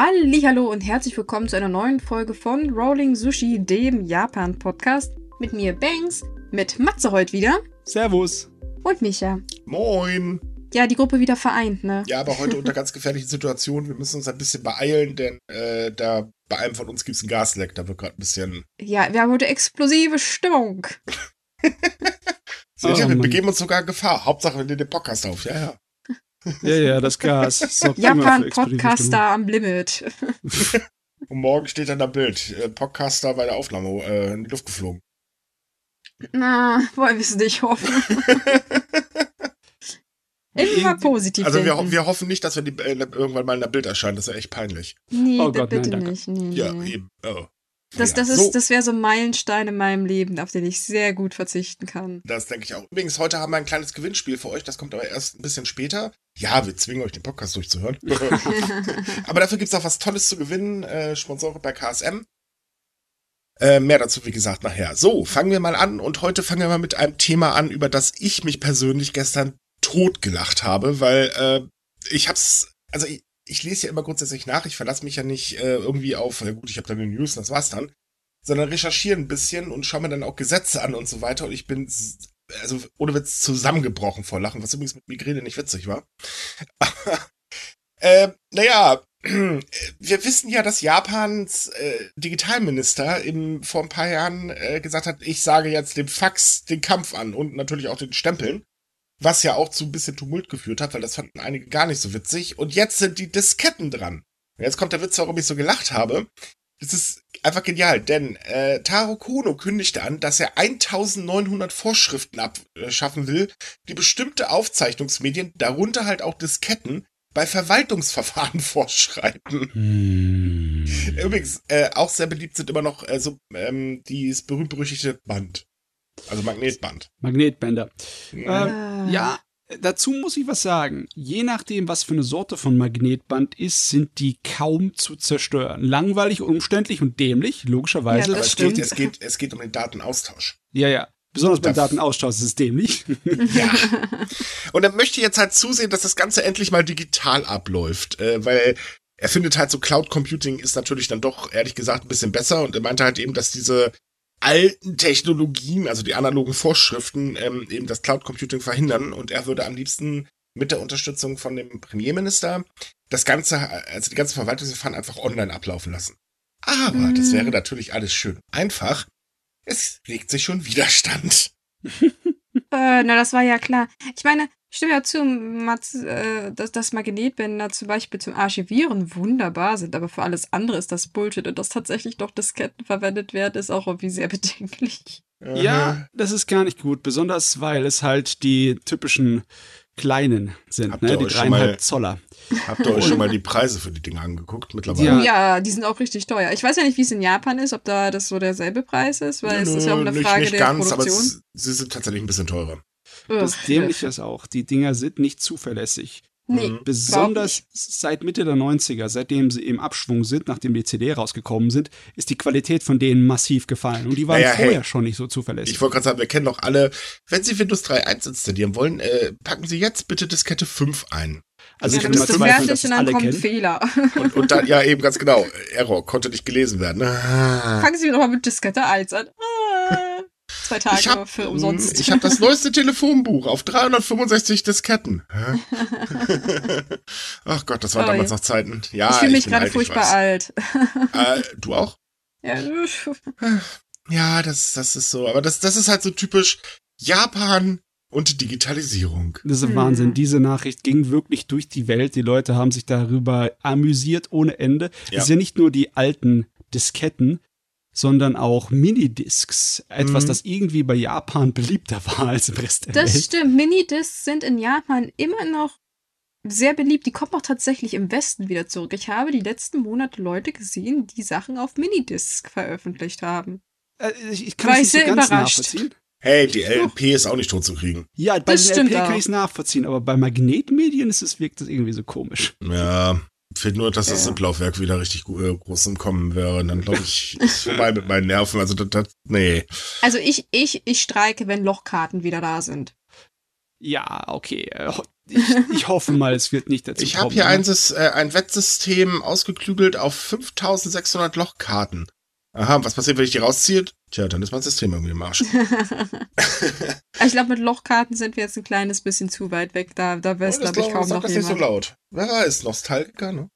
Hallo und herzlich willkommen zu einer neuen Folge von Rolling Sushi, dem Japan-Podcast. Mit mir Banks, mit Matze heute wieder Servus. und Micha. Moin. Ja, die Gruppe wieder vereint, ne? Ja, aber heute unter ganz gefährlichen Situationen. Wir müssen uns ein bisschen beeilen, denn äh, da bei einem von uns gibt es einen Gasleck. Da wird gerade ein bisschen. Ja, wir haben heute explosive Stimmung. Seht ihr, Oh, wir begeben uns sogar in Gefahr. Hauptsache, wir nehmen den Podcast auf. Ja, ja. Ja, ja, das Gas. Japan-Podcaster am Limit. Und morgen steht dann da Bild. Äh, Podcaster bei der Aufnahme äh, in die Luft geflogen. Na, wollen wir es nicht hoffen. Immer positiv Also wir, ho wir hoffen nicht, dass wir die, äh, irgendwann mal in der Bild erscheinen. Das wäre echt peinlich. Nee, Oh Gott, nein, bitte danke. nicht. Nee, Ja, nee. eben. Oh. Das, Ja, das, ist, so. das wäre so ein Meilenstein in meinem Leben, auf den ich sehr gut verzichten kann. Das denke ich auch. Übrigens, heute haben wir ein kleines Gewinnspiel für euch. Das kommt aber erst ein bisschen später. Ja, wir zwingen euch, den Podcast durchzuhören. aber dafür gibt's auch was Tolles zu gewinnen. Äh, Sponsoren bei KSM. Äh, mehr dazu, wie gesagt, nachher. So, fangen wir mal an. Und heute fangen wir mal mit einem Thema an, über das ich mich persönlich gestern totgelacht habe, weil äh, ich hab's, also ich, ich lese ja immer grundsätzlich nach. Ich verlasse mich ja nicht äh, irgendwie auf, ja gut, ich habe dann die News, das war's dann sondern recherchiere ein bisschen und schaue mir dann auch Gesetze an und so weiter. Und ich bin, also ohne Witz, zusammengebrochen vor Lachen, was übrigens mit Migräne nicht witzig war. äh, naja, wir wissen ja, dass Japans äh, Digitalminister im, vor ein paar Jahren äh, gesagt hat, ich sage jetzt dem Fax den Kampf an und natürlich auch den Stempeln. Was ja auch zu ein bisschen Tumult geführt hat, weil das fanden einige gar nicht so witzig. Und jetzt sind die Disketten dran. Und jetzt kommt der Witz, warum ich so gelacht habe. Das ist einfach genial, denn äh, Taro Kono kündigte an, dass er 1900 Vorschriften abschaffen will, die bestimmte Aufzeichnungsmedien, darunter halt auch Disketten, bei Verwaltungsverfahren vorschreiben. Hm. Übrigens, äh, auch sehr beliebt sind immer noch äh, so ähm, dieses berühmt-berüchtigte Band. Also Magnetband. Magnetbänder. Mhm. Ähm, ja, dazu muss ich was sagen. Je nachdem, was für eine Sorte von Magnetband ist, sind die kaum zu zerstören. Langweilig, umständlich und dämlich, logischerweise. Ja, es geht, stimmt. es, geht, es geht um den Datenaustausch. ja, ja. Besonders beim Da- Datenaustausch ist es dämlich. Ja. Und er möchte jetzt halt zusehen, dass das Ganze endlich mal digital abläuft, äh, weil er findet halt so Cloud Computing ist natürlich dann doch ehrlich gesagt ein bisschen besser und er meinte halt eben, dass diese alten Technologien, also die analogen Vorschriften, ähm, eben das Cloud Computing verhindern und er würde am liebsten mit der Unterstützung von dem Premierminister das ganze, also die ganze Verwaltungsverfahren einfach online ablaufen lassen. Aber das Mm. wäre natürlich alles schön einfach. Es regt sich schon Widerstand. Äh, na, das war ja klar. Ich meine, stimme ja zu, Mats, äh, dass, dass Magnetbänder zum Beispiel zum Archivieren wunderbar sind, aber für alles andere ist das Bullshit und dass tatsächlich doch Disketten verwendet werden, ist auch irgendwie sehr bedenklich. Ja, das ist gar nicht gut. Besonders, weil es halt die typischen kleinen sind, Habt ne? Die euch schon mal- dreieinhalb Zoller. Habt ihr euch schon mal die Preise für die Dinge angeguckt mittlerweile? Ja. Ja. die sind auch richtig teuer. Ich weiß ja nicht, wie es in Japan ist, ob da das so derselbe Preis ist, weil es ist ja auch eine nicht, Frage nicht der ganz, aber Produktion. es, sie sind tatsächlich ein bisschen teurer. Das. Dämliche ist auch, die Dinger sind nicht zuverlässig. Nee, Mhm. Besonders seit Mitte der 90er, seitdem sie im Abschwung sind, nachdem die CD rausgekommen sind, ist die Qualität von denen massiv gefallen. Und die waren Naja, hey. vorher schon nicht so zuverlässig. Ich wollte gerade sagen, wir kennen doch alle, wenn Sie Windows 3.1 installieren wollen, äh, packen Sie jetzt bitte Diskette 5 ein. also ja, ich dann will mal bist du zweifeln, fertig dass und das dann alle kommt ein kennen. Fehler. Und, und dann, ja, eben ganz genau, Error, konnte nicht gelesen werden. Ah. Fangen Sie nochmal mit Diskette 1 an. Ah, zwei Tage Ich habe für umsonst. ich hab das neueste Telefonbuch auf 365 Disketten. Hä? Ach Gott, das waren Oh, damals ja. noch Zeiten. Ja, ich fühle mich gerade furchtbar weiß. alt. Äh, du auch? Ja, Ja, das, das ist so. Aber das, das ist halt so typisch Japan und Digitalisierung. Das ist Hm. Wahnsinn. Diese Nachricht ging wirklich durch die Welt. Die Leute haben sich darüber amüsiert ohne Ende. Ja. Es sind ja nicht nur die alten Disketten, sondern auch Minidiscs. Etwas, Mhm. das irgendwie bei Japan beliebter war als im Rest der das Welt. stimmt. Minidiscs sind in Japan immer noch sehr beliebt. Die kommen auch tatsächlich im Westen wieder zurück. Ich habe die letzten Monate Leute gesehen, die Sachen auf Minidisc veröffentlicht haben. Äh, Ich, ich kann War es ich nicht so sehr ganz überrascht. nachvollziehen. Hey, die LP ist auch nicht tot zu kriegen. Ja, bei Das den stimmt LP kann auch. ich es nachvollziehen, aber bei Magnetmedien ist es, wirkt das irgendwie so komisch. Ja, fehlt nur, dass das Ja. Simplaufwerk wieder richtig äh, groß im Kommen wäre. Und dann glaube ich, ist vorbei mit meinen Nerven. Also das, das nee. Also ich, ich, ich streike, wenn Lochkarten wieder da sind. Ja, okay. Ich, ich hoffe mal, es wird nicht dazu Ich kommen. habe hier ne? ein, äh, ein Wettsystem ausgeklügelt auf 5600 Lochkarten. Aha, was passiert, wenn ich die rausziehe? Tja, dann ist mein System irgendwie im Arsch. ich glaube, mit Lochkarten sind wir jetzt ein kleines bisschen zu weit weg. Da, da weiß, Oh, das glaube ich, kaum sag noch das nicht so jemand. laut. Wer weiß, Nostalgiker, ne?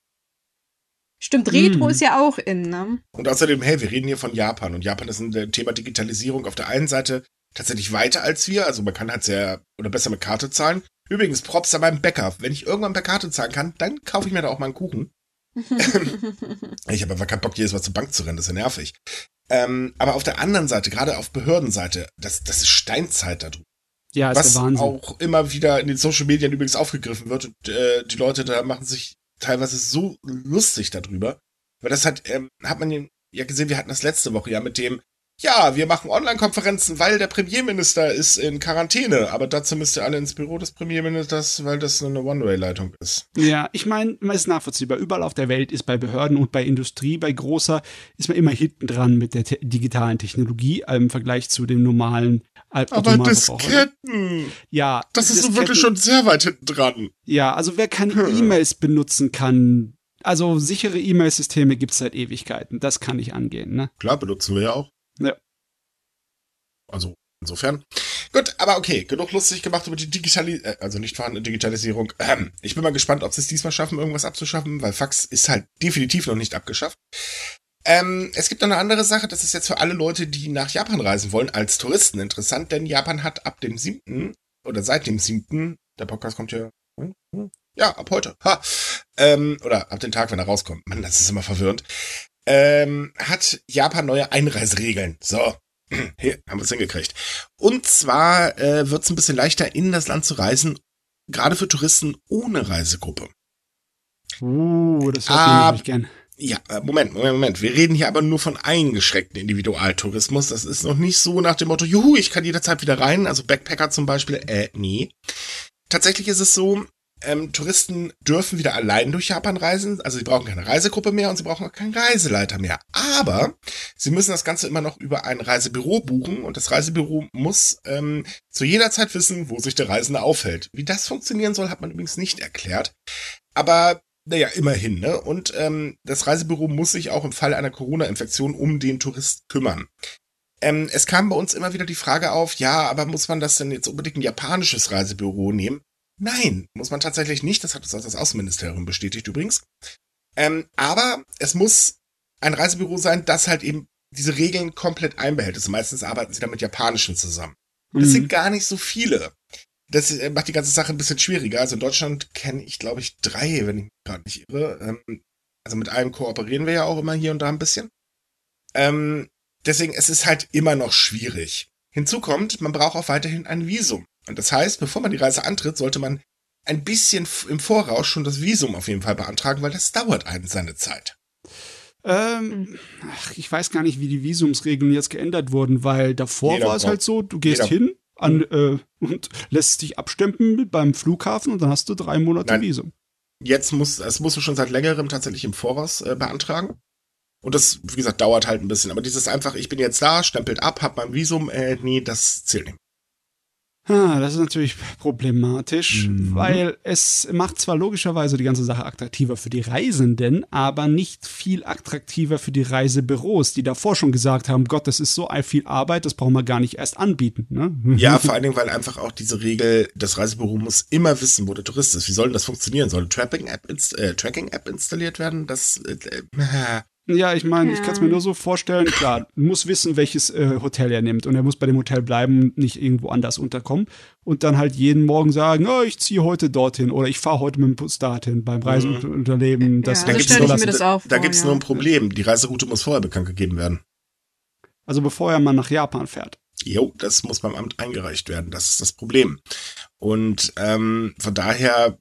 Stimmt, Retro Hm. ist ja auch in, ne? Und außerdem, hey, wir reden hier von Japan. Und Japan ist ein äh, Thema Digitalisierung auf der einen Seite tatsächlich weiter als wir. Also man kann halt sehr oder besser mit Karte zahlen. Übrigens, Props an meinem Bäcker. Wenn ich irgendwann per Karte zahlen kann, dann kaufe ich mir da auch mal einen Kuchen. Ich habe einfach keinen Bock, jedes Mal zur Bank zu rennen, das ist ja nervig. Ähm, aber auf der anderen Seite, gerade auf Behördenseite, das, das ist Steinzeit da drüben. Ja, ist Was der Wahnsinn. auch immer wieder in den Social Medien übrigens aufgegriffen wird. Und äh, die Leute da machen sich teilweise so lustig darüber. Weil das hat, ähm, hat man ja gesehen, wir hatten das letzte Woche ja mit dem, ja, wir machen Online-Konferenzen, weil der Premierminister ist in Quarantäne. Aber dazu müsst ihr alle ins Büro des Premierministers, weil das eine One-Way-Leitung ist. Ja, ich meine, man ist nachvollziehbar. Überall auf der Welt ist bei Behörden und bei Industrie, bei großer, ist man immer hinten dran mit der te digitalen Technologie äh, im Vergleich zu dem normalen Aber. Disketten, Ja, das ist Disketten- wirklich schon sehr weit hinten dran. Ja, also wer keine Hm. E-Mails benutzen kann, also sichere E-Mail-Systeme gibt's seit Ewigkeiten. Das kann ich angehen, ne? Klar, benutzen wir ja auch. Also, insofern. Gut, aber okay, genug lustig gemacht über die Digitalisierung, äh, also nicht vorhandene Digitalisierung. Ähm, ich bin mal gespannt, ob sie es diesmal schaffen, irgendwas abzuschaffen, weil Fax ist halt definitiv noch nicht abgeschafft. Ähm, es gibt noch eine andere Sache, das ist jetzt für alle Leute, die nach Japan reisen wollen, als Touristen interessant, denn Japan hat ab dem 7. oder seit dem 7. der Podcast kommt ja, hm, hm, ja, ab heute, ha, ähm, oder ab dem Tag, wenn er rauskommt, Mann, das ist immer verwirrend, ähm, hat Japan neue Einreiseregeln. So, hier haben wir es hingekriegt. Und zwar äh, wird es ein bisschen leichter, in das Land zu reisen, gerade für Touristen ohne Reisegruppe. Uh, das hört Ah, man nicht gern. Ja, äh, Moment, Moment, Moment. Wir reden hier aber nur von eingeschränkten Individualtourismus. Das ist noch nicht so nach dem Motto, juhu, ich kann jederzeit wieder rein. Also Backpacker zum Beispiel, äh, nee. Tatsächlich ist es so, ähm, Touristen dürfen wieder allein durch Japan reisen. Also sie brauchen keine Reisegruppe mehr und sie brauchen auch keinen Reiseleiter mehr. Aber sie müssen das Ganze immer noch über ein Reisebüro buchen und das Reisebüro muss ähm, zu jeder Zeit wissen, wo sich der Reisende aufhält. Wie das funktionieren soll, hat man übrigens nicht erklärt. Aber naja, immerhin, ne? Und ähm, das Reisebüro muss sich auch im Fall einer Corona-Infektion um den Tourist kümmern. Ähm, es kam bei uns immer wieder die Frage auf, ja, aber muss man das denn jetzt unbedingt ein japanisches Reisebüro nehmen? Nein, muss man tatsächlich nicht. Das hat uns auch das Außenministerium bestätigt übrigens. Ähm, aber es muss ein Reisebüro sein, das halt eben diese Regeln komplett einbehält. Also meistens arbeiten sie dann mit japanischen zusammen. Das Mhm. sind gar nicht so viele. Das äh, macht die ganze Sache ein bisschen schwieriger. Also in Deutschland kenne ich, glaube ich, drei, wenn ich mich gerade nicht irre. Ähm, also mit einem kooperieren wir ja auch immer hier und da ein bisschen. Ähm, deswegen, es ist halt immer noch schwierig. Hinzu kommt, man braucht auch weiterhin ein Visum. Und das heißt, bevor man die Reise antritt, sollte man ein bisschen im Voraus schon das Visum auf jeden Fall beantragen, weil das dauert einen seine Zeit. Ähm, ach, ich weiß gar nicht, wie die Visumsregeln jetzt geändert wurden, weil davor Jeder war es halt so, du gehst jeder- hin an, äh, und lässt dich abstempeln beim Flughafen und dann hast du drei Monate Nein. Visum. Jetzt muss, das musst du schon seit längerem tatsächlich im Voraus äh, beantragen. Und das, wie gesagt, dauert halt ein bisschen. Aber dieses einfach, ich bin jetzt da, stempelt ab, hab mein Visum, äh, nee, das zählt nicht. Ah, das ist natürlich problematisch, Mhm. weil es macht zwar logischerweise die ganze Sache attraktiver für die Reisenden, aber nicht viel attraktiver für die Reisebüros, die davor schon gesagt haben, Gott, das ist so viel Arbeit, das brauchen wir gar nicht erst anbieten. Ne? Ja, vor allen Dingen, weil einfach auch diese Regel, das Reisebüro muss immer wissen, wo der Tourist ist. Wie soll denn das funktionieren? Soll eine Tracking-App inst äh, Tracking installiert werden? Das, äh, äh, Ja, ich meine, ich Ja. kann es mir nur so vorstellen, klar, muss wissen, welches äh, Hotel er nimmt und er muss bei dem Hotel bleiben, nicht irgendwo anders unterkommen und dann halt jeden Morgen sagen, oh, ich ziehe heute dorthin oder ich fahre heute mit dem Bus dorthin beim Reiseunternehmen. Das, Ja, da so gibt's stell nur, ich mir das auch da vor, gibt's ja. nur ein Problem. Die Reiseroute muss vorher bekannt gegeben werden. also bevor er mal nach Japan fährt. Jo, das muss beim Amt eingereicht werden. Das ist das Problem. Und ähm, von daher,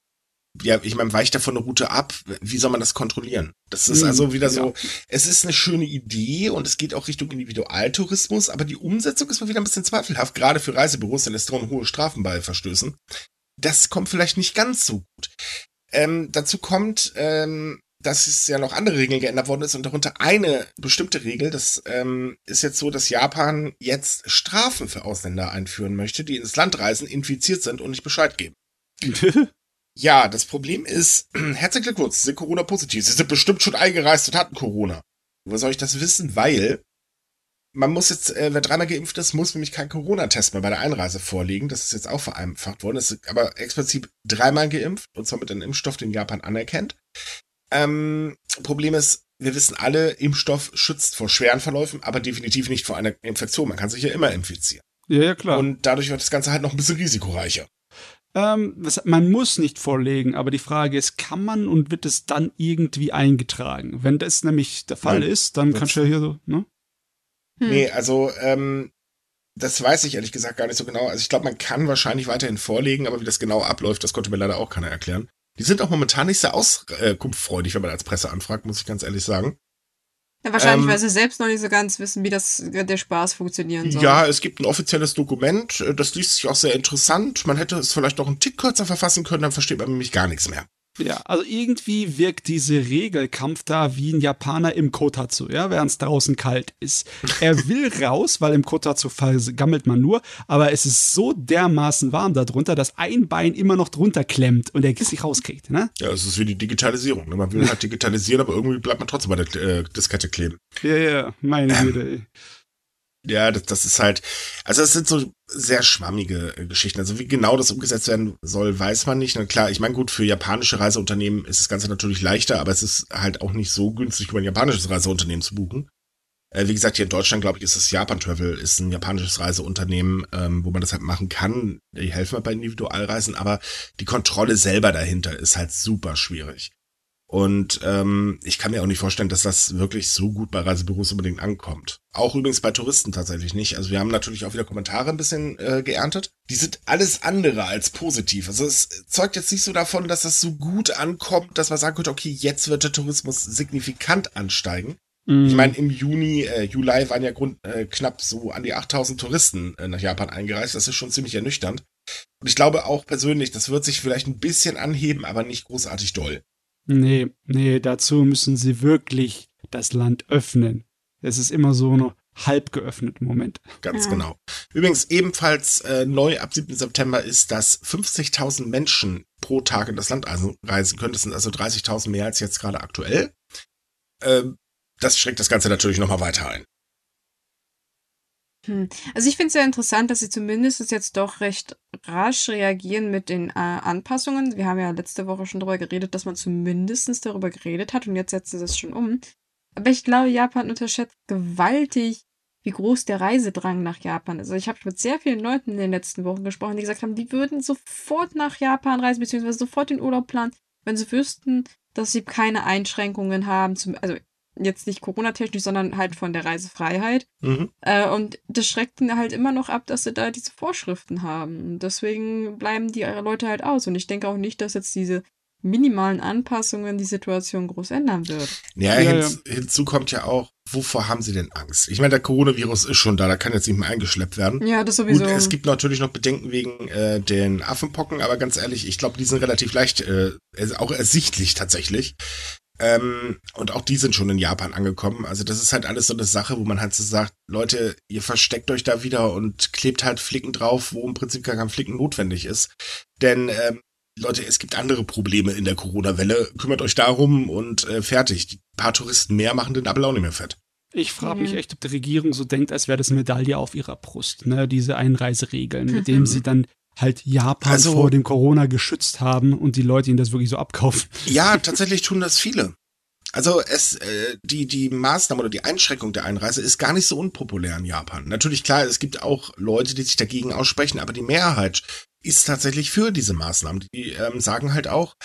ja, ich meine, weicht davon eine Route ab. Wie soll man das kontrollieren? Das ist Hm, also wieder so, ja. es ist eine schöne Idee und es geht auch Richtung Individualtourismus, aber die Umsetzung ist mal wieder ein bisschen zweifelhaft, gerade für Reisebüros, denn es drohen hohe Strafen bei Verstößen. Das kommt vielleicht nicht ganz so gut. Ähm, dazu kommt, ähm, dass es ja noch andere Regeln geändert worden ist und darunter eine bestimmte Regel. Das ähm, ist jetzt so, dass Japan jetzt Strafen für Ausländer einführen möchte, die ins Land reisen, infiziert sind und nicht Bescheid geben. ja, das Problem ist, herzlichen Glückwunsch, Sie sind Corona-positiv. Sie sind bestimmt schon eingereist und hatten Corona. Wo soll ich das wissen? Weil man muss jetzt, äh, wer dreimal geimpft ist, muss nämlich kein Corona-Test mehr bei der Einreise vorlegen. Das ist jetzt auch vereinfacht worden. Das ist aber explizit dreimal geimpft, und zwar mit einem Impfstoff, den Japan anerkennt. Ähm, Problem ist, wir wissen alle, Impfstoff schützt vor schweren Verläufen, aber definitiv nicht vor einer Infektion. Man kann sich ja immer infizieren. Ja, ja, klar. Und dadurch wird das Ganze halt noch ein bisschen risikoreicher. Ähm, was, man muss nicht vorlegen, aber die Frage ist, kann man und wird es dann irgendwie eingetragen? Wenn das nämlich der Fall Nein, ist, dann kannst du ja hier so, ne? Hm. Nee, also, ähm, das weiß ich ehrlich gesagt gar nicht so genau. Also ich glaube, man kann wahrscheinlich weiterhin vorlegen, aber wie das genau abläuft, das konnte mir leider auch keiner erklären. Die sind auch momentan nicht sehr auskunftfreudig, wenn man als Presse anfragt, muss ich ganz ehrlich sagen. Ja, wahrscheinlich, Ähm, weil sie selbst noch nicht so ganz wissen, wie das der Spaß funktionieren soll. Ja, es gibt ein offizielles Dokument, äh, das liest sich auch sehr interessant. Man hätte es vielleicht noch einen Tick kürzer verfassen können, dann versteht man nämlich gar nichts mehr. Ja, also irgendwie wirkt diese Regelkampf da wie ein Japaner im Kotatsu, ja, während es draußen kalt ist. Er will raus, weil im Kotatsu vergammelt man nur, aber es ist so dermaßen warm darunter, dass ein Bein immer noch drunter klemmt und er es nicht rauskriegt, ne? Ja, es ist wie die Digitalisierung. ne? Man will halt digitalisieren, aber irgendwie bleibt man trotzdem bei der äh, Diskette kleben. Ja, ja, meine Güte, ey. Ja, das, das ist halt, also es sind so sehr schwammige äh, Geschichten. Also wie genau das umgesetzt werden soll, weiß man nicht. Na klar, ich meine, gut, für japanische Reiseunternehmen ist das Ganze natürlich leichter, aber es ist halt auch nicht so günstig, über ein japanisches Reiseunternehmen zu buchen. Äh, wie gesagt, hier in Deutschland, glaube ich, ist das Japan Travel, ist ein japanisches Reiseunternehmen, ähm, wo man das halt machen kann. Die helfen halt bei Individualreisen, aber die Kontrolle selber dahinter ist halt super schwierig. Und ähm, ich kann mir auch nicht vorstellen, dass das wirklich so gut bei Reisebüros unbedingt ankommt. Auch übrigens bei Touristen tatsächlich nicht. Also wir haben natürlich auch wieder Kommentare ein bisschen äh, geerntet. Die sind alles andere als positiv. Also es zeugt jetzt nicht so davon, dass das so gut ankommt, dass man sagen könnte, okay, jetzt wird der Tourismus signifikant ansteigen. Mhm. Ich meine, im Juni, äh, Juli waren ja grund, äh, knapp so an die 8000 Touristen äh, nach Japan eingereist. Das ist schon ziemlich ernüchternd. Und ich glaube auch persönlich, das wird sich vielleicht ein bisschen anheben, aber nicht großartig doll. Nee, nee, dazu müssen sie wirklich das Land öffnen. Es ist immer so noch halb geöffnet im Moment. Ganz Ja. genau. Übrigens ebenfalls äh, neu ab 7. September ist, dass 50.000 Menschen pro Tag in das Land also reisen können. Das sind also 30.000 mehr als jetzt gerade aktuell. Ähm, das schreckt das Ganze natürlich nochmal weiter ein. Hm. Also ich finde es sehr interessant, dass sie zumindest jetzt doch recht rasch reagieren mit den äh, Anpassungen. Wir haben ja letzte Woche schon darüber geredet, dass man zumindest darüber geredet hat und jetzt setzen sie es schon um. Aber ich glaube, Japan unterschätzt gewaltig, wie groß der Reisedrang nach Japan ist. Also ich habe mit sehr vielen Leuten in den letzten Wochen gesprochen, die gesagt haben, die würden sofort nach Japan reisen, beziehungsweise sofort den Urlaub planen, wenn sie wüssten, dass sie keine Einschränkungen haben, zum, also jetzt nicht Corona-technisch, sondern halt von der Reisefreiheit. Mhm. Äh, und das schreckt ihn halt immer noch ab, dass sie da diese Vorschriften haben. Und deswegen bleiben die Leute halt aus. Und ich denke auch nicht, dass jetzt diese minimalen Anpassungen die Situation groß ändern wird. Ja, Ja, hinz, hinzu kommt ja auch, wovor haben sie denn Angst? Ich meine, der Coronavirus ist schon da, da kann jetzt nicht mehr eingeschleppt werden. Ja, das sowieso. Gut, es gibt natürlich noch Bedenken wegen äh, den Affenpocken, aber ganz ehrlich, ich glaube, die sind relativ leicht, äh, auch ersichtlich tatsächlich. Ähm, und auch die sind schon in Japan angekommen. Also das ist halt alles so eine Sache, wo man halt so sagt, Leute, ihr versteckt euch da wieder und klebt halt Flicken drauf, wo im Prinzip gar kein Flicken notwendig ist. Denn ähm, Leute, es gibt andere Probleme in der Corona-Welle. Kümmert euch darum und äh, fertig. Die paar Touristen mehr machen den Apfel auch nicht mehr fett. Ich frage mich Mhm. echt, ob die Regierung so denkt, als wäre das eine Medaille auf ihrer Brust, ne? Diese Einreiseregeln, mit denen sie dann halt Japan Also- vor dem Corona geschützt haben und die Leute ihnen das wirklich so abkaufen. Ja, tatsächlich tun das viele. Also es, äh, die, die Maßnahme oder die Einschränkung der Einreise ist gar nicht so unpopulär in Japan. Natürlich, klar, es gibt auch Leute, die sich dagegen aussprechen, aber die Mehrheit ist tatsächlich für diese Maßnahmen. Die ähm, sagen halt auch,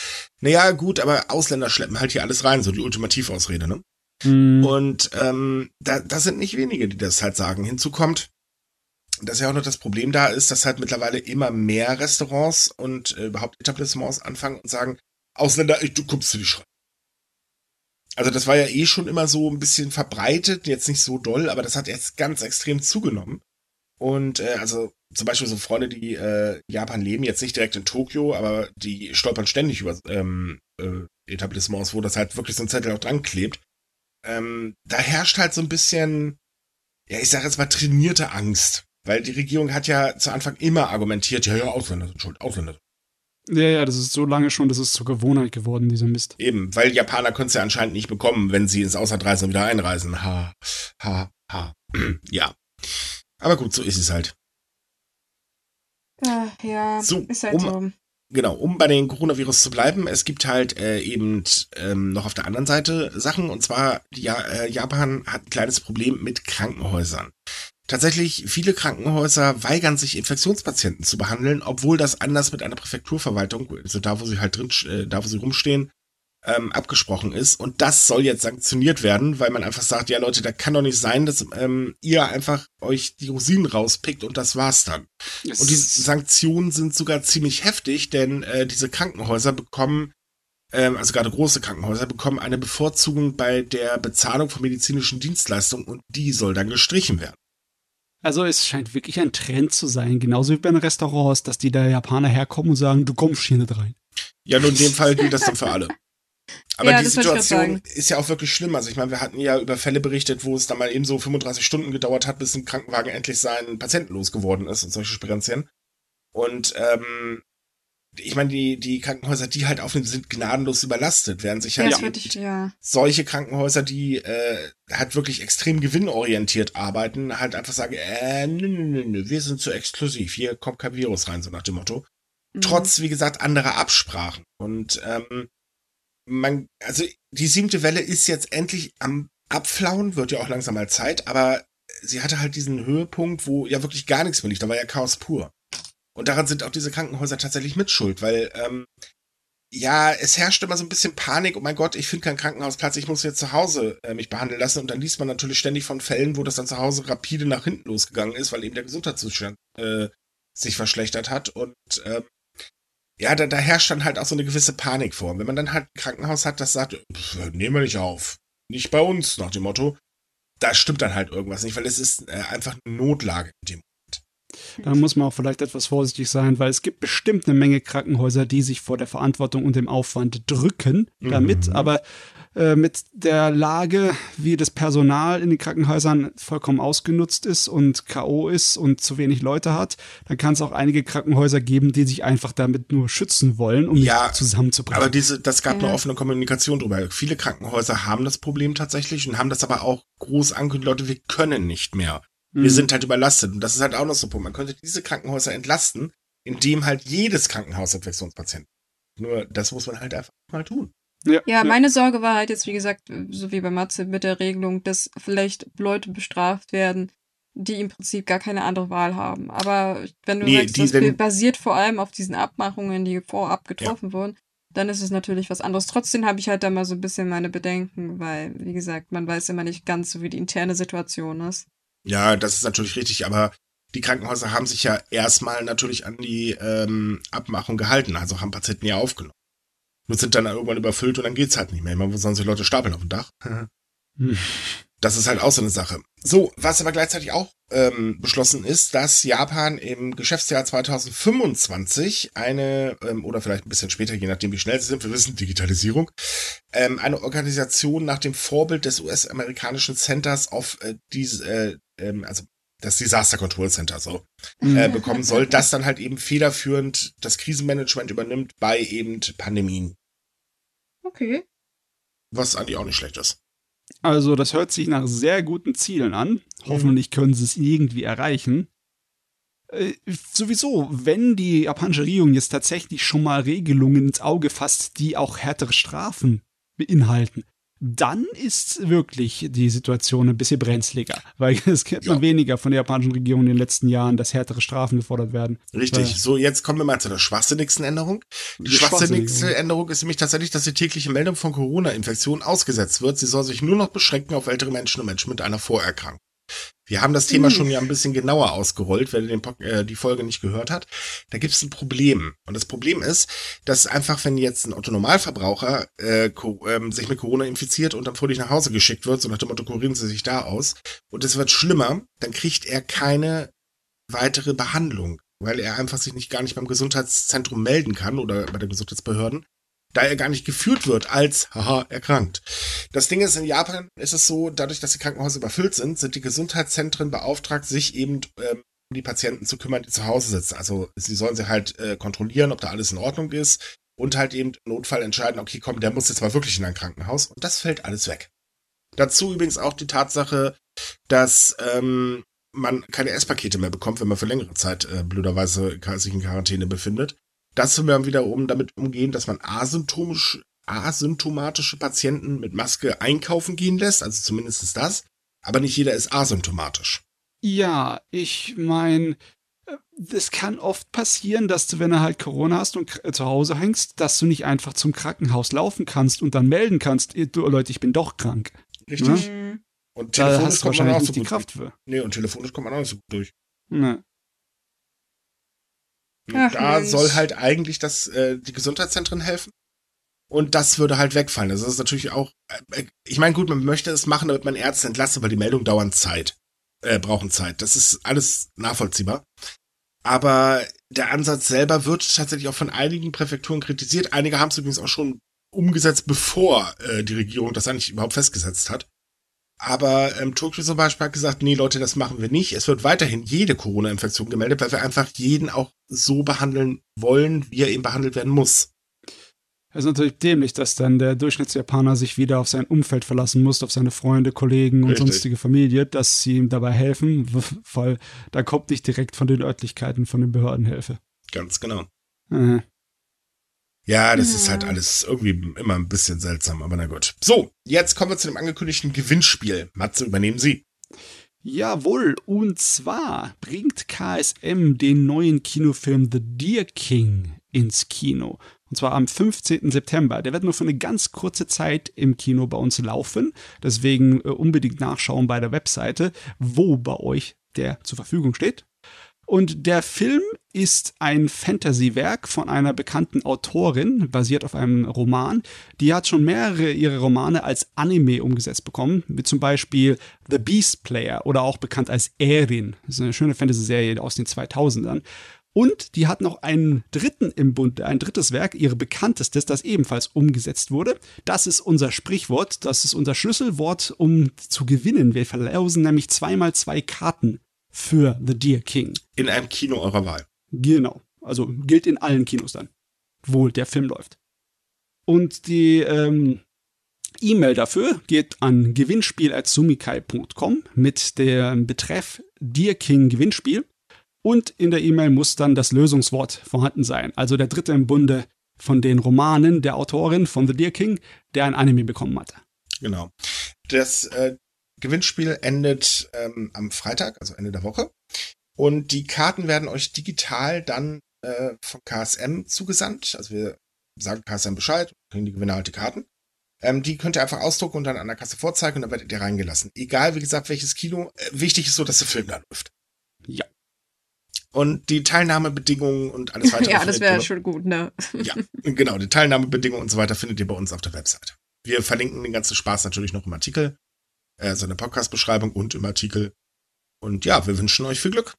naja, gut, aber Ausländer schleppen halt hier alles rein, so die Ultimativausrede, ne? Mhm. Und ähm, da, da sind nicht wenige, die das halt sagen. Hinzu kommt, dass ja auch noch das Problem da ist, dass halt mittlerweile immer mehr Restaurants und äh, überhaupt Etablissements anfangen und sagen, Ausländer, du kommst zu die Schreien. Also das war ja eh schon immer so ein bisschen verbreitet, jetzt nicht so doll, aber das hat jetzt ganz extrem zugenommen. Und äh, also zum Beispiel so Freunde, die äh, Japan leben, jetzt nicht direkt in Tokio, aber die stolpern ständig über ähm, äh, Etablissements, wo das halt wirklich so ein Zettel auch dran klebt. Ähm, da herrscht halt so ein bisschen, ja, ich sage jetzt mal trainierte Angst. Weil die Regierung hat ja zu Anfang immer argumentiert, ja, ja, Ausländer sind schuld, Ausländer sind Ja, ja, das ist so lange schon, das ist zur Gewohnheit geworden, dieser Mist. Eben, weil Japaner können es ja anscheinend nicht bekommen, wenn sie ins Ausland reisen und wieder einreisen. Ha, ha, ha. ja. Aber gut, so ist es halt. Äh, ja, So, ist halt um- so. Genau, um bei den Coronavirus zu bleiben, es gibt halt äh, eben ähm, noch auf der anderen Seite Sachen, und zwar ja, äh, Japan hat ein kleines Problem mit Krankenhäusern. Tatsächlich, viele Krankenhäuser weigern sich, Infektionspatienten zu behandeln, obwohl das anders mit einer Präfekturverwaltung, also da, wo sie halt drin, äh, da, wo sie rumstehen, ähm, abgesprochen ist. Und das soll jetzt sanktioniert werden, weil man einfach sagt, ja Leute, da kann doch nicht sein, dass ähm, ihr einfach euch die Rosinen rauspickt und das war's dann. Und die Sanktionen sind sogar ziemlich heftig, denn äh, diese Krankenhäuser bekommen, ähm, also gerade große Krankenhäuser, bekommen eine Bevorzugung bei der Bezahlung von medizinischen Dienstleistungen und die soll dann gestrichen werden. Also es scheint wirklich ein Trend zu sein, genauso wie bei den Restaurants, dass die da Japaner herkommen und sagen, du kommst hier nicht rein. Ja, nur in dem Fall gilt das dann für alle. Aber Ja, die Situation ist ja auch wirklich schlimm. Also ich meine, wir hatten ja über Fälle berichtet, wo es dann mal eben so 35 Stunden gedauert hat, bis ein Krankenwagen endlich seinen Patienten losgeworden ist und solche Sperenzien. Und ähm, ich meine, die, die Krankenhäuser, die halt aufnehmen, sind gnadenlos überlastet, während sich Ja, halt ich, ja. solche Krankenhäuser, die äh, halt wirklich extrem gewinnorientiert arbeiten, halt einfach sagen, äh, nö, nö, nö, nö, wir sind zu exklusiv, hier kommt kein Virus rein, so nach dem Motto Mhm. trotz, wie gesagt, anderer Absprachen. Und ähm, man, also die siebte Welle ist jetzt endlich am Abflauen, wird ja auch langsam mal Zeit, aber sie hatte halt diesen Höhepunkt, wo ja wirklich gar nichts mehr liegt, da war ja Chaos pur. Und daran sind auch diese Krankenhäuser tatsächlich mitschuld, weil ähm, ja, es herrscht immer so ein bisschen Panik, oh mein Gott, ich finde keinen Krankenhausplatz, ich muss jetzt zu Hause äh, mich behandeln lassen. Und dann liest man natürlich ständig von Fällen, wo das dann zu Hause rapide nach hinten losgegangen ist, weil eben der Gesundheitszustand äh, sich verschlechtert hat. Und ähm, ja, da, da herrscht dann halt auch so eine gewisse Panik vor. Und wenn man dann halt ein Krankenhaus hat, das sagt, nehmen wir nicht auf. Nicht bei uns, nach dem Motto. Da stimmt dann halt irgendwas nicht, weil es ist äh, einfach eine Notlage in dem Da muss man auch vielleicht etwas vorsichtig sein, weil es gibt bestimmt eine Menge Krankenhäuser, die sich vor der Verantwortung und dem Aufwand drücken damit, Mhm. aber äh, mit der Lage, wie das Personal in den Krankenhäusern vollkommen ausgenutzt ist und K.O. ist und zu wenig Leute hat, dann kann es auch einige Krankenhäuser geben, die sich einfach damit nur schützen wollen, um Ja, nicht zusammenzubrechen. Aber diese, das gab eine offene Kommunikation drüber. Viele Krankenhäuser haben das Problem tatsächlich und haben das aber auch groß angekündigt, Leute, wir können nicht mehr. Wir Mhm. sind halt überlastet. Und das ist halt auch noch so ein Punkt. Man könnte diese Krankenhäuser entlasten, indem halt jedes Krankenhaus Infektionspatienten. Nur das muss man halt einfach mal tun. Ja, meine Sorge war halt jetzt, wie gesagt, so wie bei Matze mit der Regelung, dass vielleicht Leute bestraft werden, die im Prinzip gar keine andere Wahl haben. Aber wenn du Nee, sagst, die das denn- basiert vor allem auf diesen Abmachungen, die vorab getroffen wurden, dann ist es natürlich was anderes. Trotzdem habe ich halt da mal so ein bisschen meine Bedenken, weil, wie gesagt, man weiß immer nicht ganz so, wie die interne Situation ist. Ja, das ist natürlich richtig, aber die Krankenhäuser haben sich ja erstmal natürlich an die ähm, Abmachung gehalten, also haben Patienten ja aufgenommen. Nur sind dann irgendwann überfüllt und dann geht's halt nicht mehr. Immer wo sollen sich Leute stapeln auf dem Dach? Hm. Das ist halt auch so eine Sache. So, was aber gleichzeitig auch ähm, beschlossen ist, dass Japan im Geschäftsjahr 2025 eine, ähm, oder vielleicht ein bisschen später, je nachdem wie schnell sie sind, wir wissen Digitalisierung, ähm, eine Organisation nach dem Vorbild des US-amerikanischen Centers of äh, diese, äh, ähm, also das Disaster Control Center so Mhm. äh, bekommen soll, das dann halt eben federführend das Krisenmanagement übernimmt bei eben Pandemien, Okay. was eigentlich auch nicht schlecht ist. Also, das hört sich nach sehr guten Zielen an. Hoffentlich können sie es irgendwie erreichen. Äh, sowieso, wenn die japanische Regierung jetzt tatsächlich schon mal Regelungen ins Auge fasst, die auch härtere Strafen beinhalten, dann ist wirklich die Situation ein bisschen brenzliger. Weil es kennt man Ja. weniger von der japanischen Regierung in den letzten Jahren, dass härtere Strafen gefordert werden. Richtig. Ja. So, jetzt kommen wir mal zu der schwachsinnigsten Änderung. Die Die schwachsinnigste. Änderung ist nämlich tatsächlich, dass die tägliche Meldung von Corona-Infektionen ausgesetzt wird. Sie soll sich nur noch beschränken auf ältere Menschen und Menschen mit einer Vorerkrankung. Wir haben das Thema Hm. schon ja ein bisschen genauer ausgerollt, wer den, äh, die Folge nicht gehört hat. Da gibt es ein Problem. Und das Problem ist, dass einfach, wenn jetzt ein Otto-Normalverbraucher äh, ähm, sich mit Corona infiziert und dann fröhlich nach Hause geschickt wird, so nach dem Motto, kurieren Sie sich da aus, und es wird schlimmer, dann kriegt er keine weitere Behandlung, weil er einfach sich nicht gar nicht beim Gesundheitszentrum melden kann oder bei den Gesundheitsbehörden. Da er gar nicht geführt wird als, haha, erkrankt. Das Ding ist, in Japan ist es so, dadurch, dass die Krankenhäuser überfüllt sind, sind die Gesundheitszentren beauftragt, sich eben ähm, um die Patienten zu kümmern, die zu Hause sitzen. Also sie sollen sie halt äh, kontrollieren, ob da alles in Ordnung ist und halt eben Notfall entscheiden, okay, komm, der muss jetzt mal wirklich in ein Krankenhaus und das fällt alles weg. Dazu übrigens auch die Tatsache, dass ähm, man keine Esspakete mehr bekommt, wenn man für längere Zeit äh, blöderweise sich in Quarantäne befindet. Das will man wiederum damit umgehen, dass man asymptomisch, asymptomatische Patienten mit Maske einkaufen gehen lässt, also zumindest das. Aber nicht jeder ist asymptomatisch. Ja, ich meine, es kann oft passieren, dass du, wenn du halt Corona hast und zu Hause hängst, dass du nicht einfach zum Krankenhaus laufen kannst und dann melden kannst, du Leute, ich bin doch krank. Richtig. Mhm. Und telefonisch kommt man auch wahrscheinlich so nicht die gut Kraft durch. für. Nee, und telefonisch kommt man auch nicht so gut durch. Ne. Ach, da Mensch. soll halt eigentlich das, äh, die Gesundheitszentren helfen. Und das würde halt wegfallen. Das ist natürlich auch, äh, ich meine, gut, man möchte es machen, damit man Ärzte entlastet, weil die Meldungen dauern Zeit, äh, brauchen Zeit. Das ist alles nachvollziehbar. Aber der Ansatz selber wird tatsächlich auch von einigen Präfekturen kritisiert. Einige haben es übrigens auch schon umgesetzt, bevor äh, die Regierung das eigentlich überhaupt festgesetzt hat. Aber ähm, Tokio zum Beispiel hat gesagt, nee Leute, das machen wir nicht. Es wird weiterhin jede Corona-Infektion gemeldet, weil wir einfach jeden auch so behandeln wollen, wie er eben behandelt werden muss. Es ist natürlich dämlich, dass dann der Durchschnittsjapaner sich wieder auf sein Umfeld verlassen muss, auf seine Freunde, Kollegen und Richtig. sonstige Familie, dass sie ihm dabei helfen, weil da kommt nicht direkt von den Örtlichkeiten, von den Behörden Hilfe. Ganz genau. Äh. Ja, das Ja. ist halt alles irgendwie immer ein bisschen seltsam, aber na gut. So, jetzt kommen wir zu dem angekündigten Gewinnspiel. Matze, übernehmen Sie. Jawohl, und zwar bringt KSM den neuen Kinofilm The Deer King ins Kino. Und zwar am 15. September. Der wird nur für eine ganz kurze Zeit im Kino bei uns laufen. Deswegen äh, unbedingt nachschauen bei der Webseite, wo bei euch der zur Verfügung steht. Und der Film ist ein Fantasy-Werk von einer bekannten Autorin, basiert auf einem Roman. Die hat schon mehrere ihrer Romane als Anime umgesetzt bekommen, wie zum Beispiel The Beast Player oder auch bekannt als Erin. Das ist eine schöne Fantasy-Serie aus den 2000ern. Und die hat noch einen dritten im Bund, ein drittes Werk, ihre bekanntestes, das ebenfalls umgesetzt wurde. Das ist unser Sprichwort, das ist unser Schlüsselwort, um zu gewinnen. Wir verlosen nämlich zweimal zwei Karten für The Deer King. In einem Kino eurer Wahl. Genau. Also gilt in allen Kinos dann, wo der Film läuft. Und die ähm, E-Mail dafür geht an gewinnspiel.sumikai.com mit dem Betreff Deer King Gewinnspiel. Und in der E-Mail muss dann das Lösungswort vorhanden sein. Also der dritte im Bunde von den Romanen der Autorin von The Deer King, der ein Anime bekommen hat. Genau. Das äh, Gewinnspiel endet ähm, am Freitag, also Ende der Woche. Und die Karten werden euch digital dann äh, von KSM zugesandt. Also wir sagen KSM Bescheid, kriegen die Gewinner halt die Karten. Ähm, die könnt ihr einfach ausdrucken und dann an der Kasse vorzeigen und dann werdet ihr reingelassen. Egal, wie gesagt, welches Kino. Äh, wichtig ist so, dass der Film da läuft. Ja. Und die Teilnahmebedingungen und alles weitere. ja, das wäre schon gut, ne? ja, genau. Die Teilnahmebedingungen und so weiter findet ihr bei uns auf der Webseite. Wir verlinken den ganzen Spaß natürlich noch im Artikel, äh, so eine Podcast-Beschreibung und im Artikel. Und ja, wir wünschen euch viel Glück.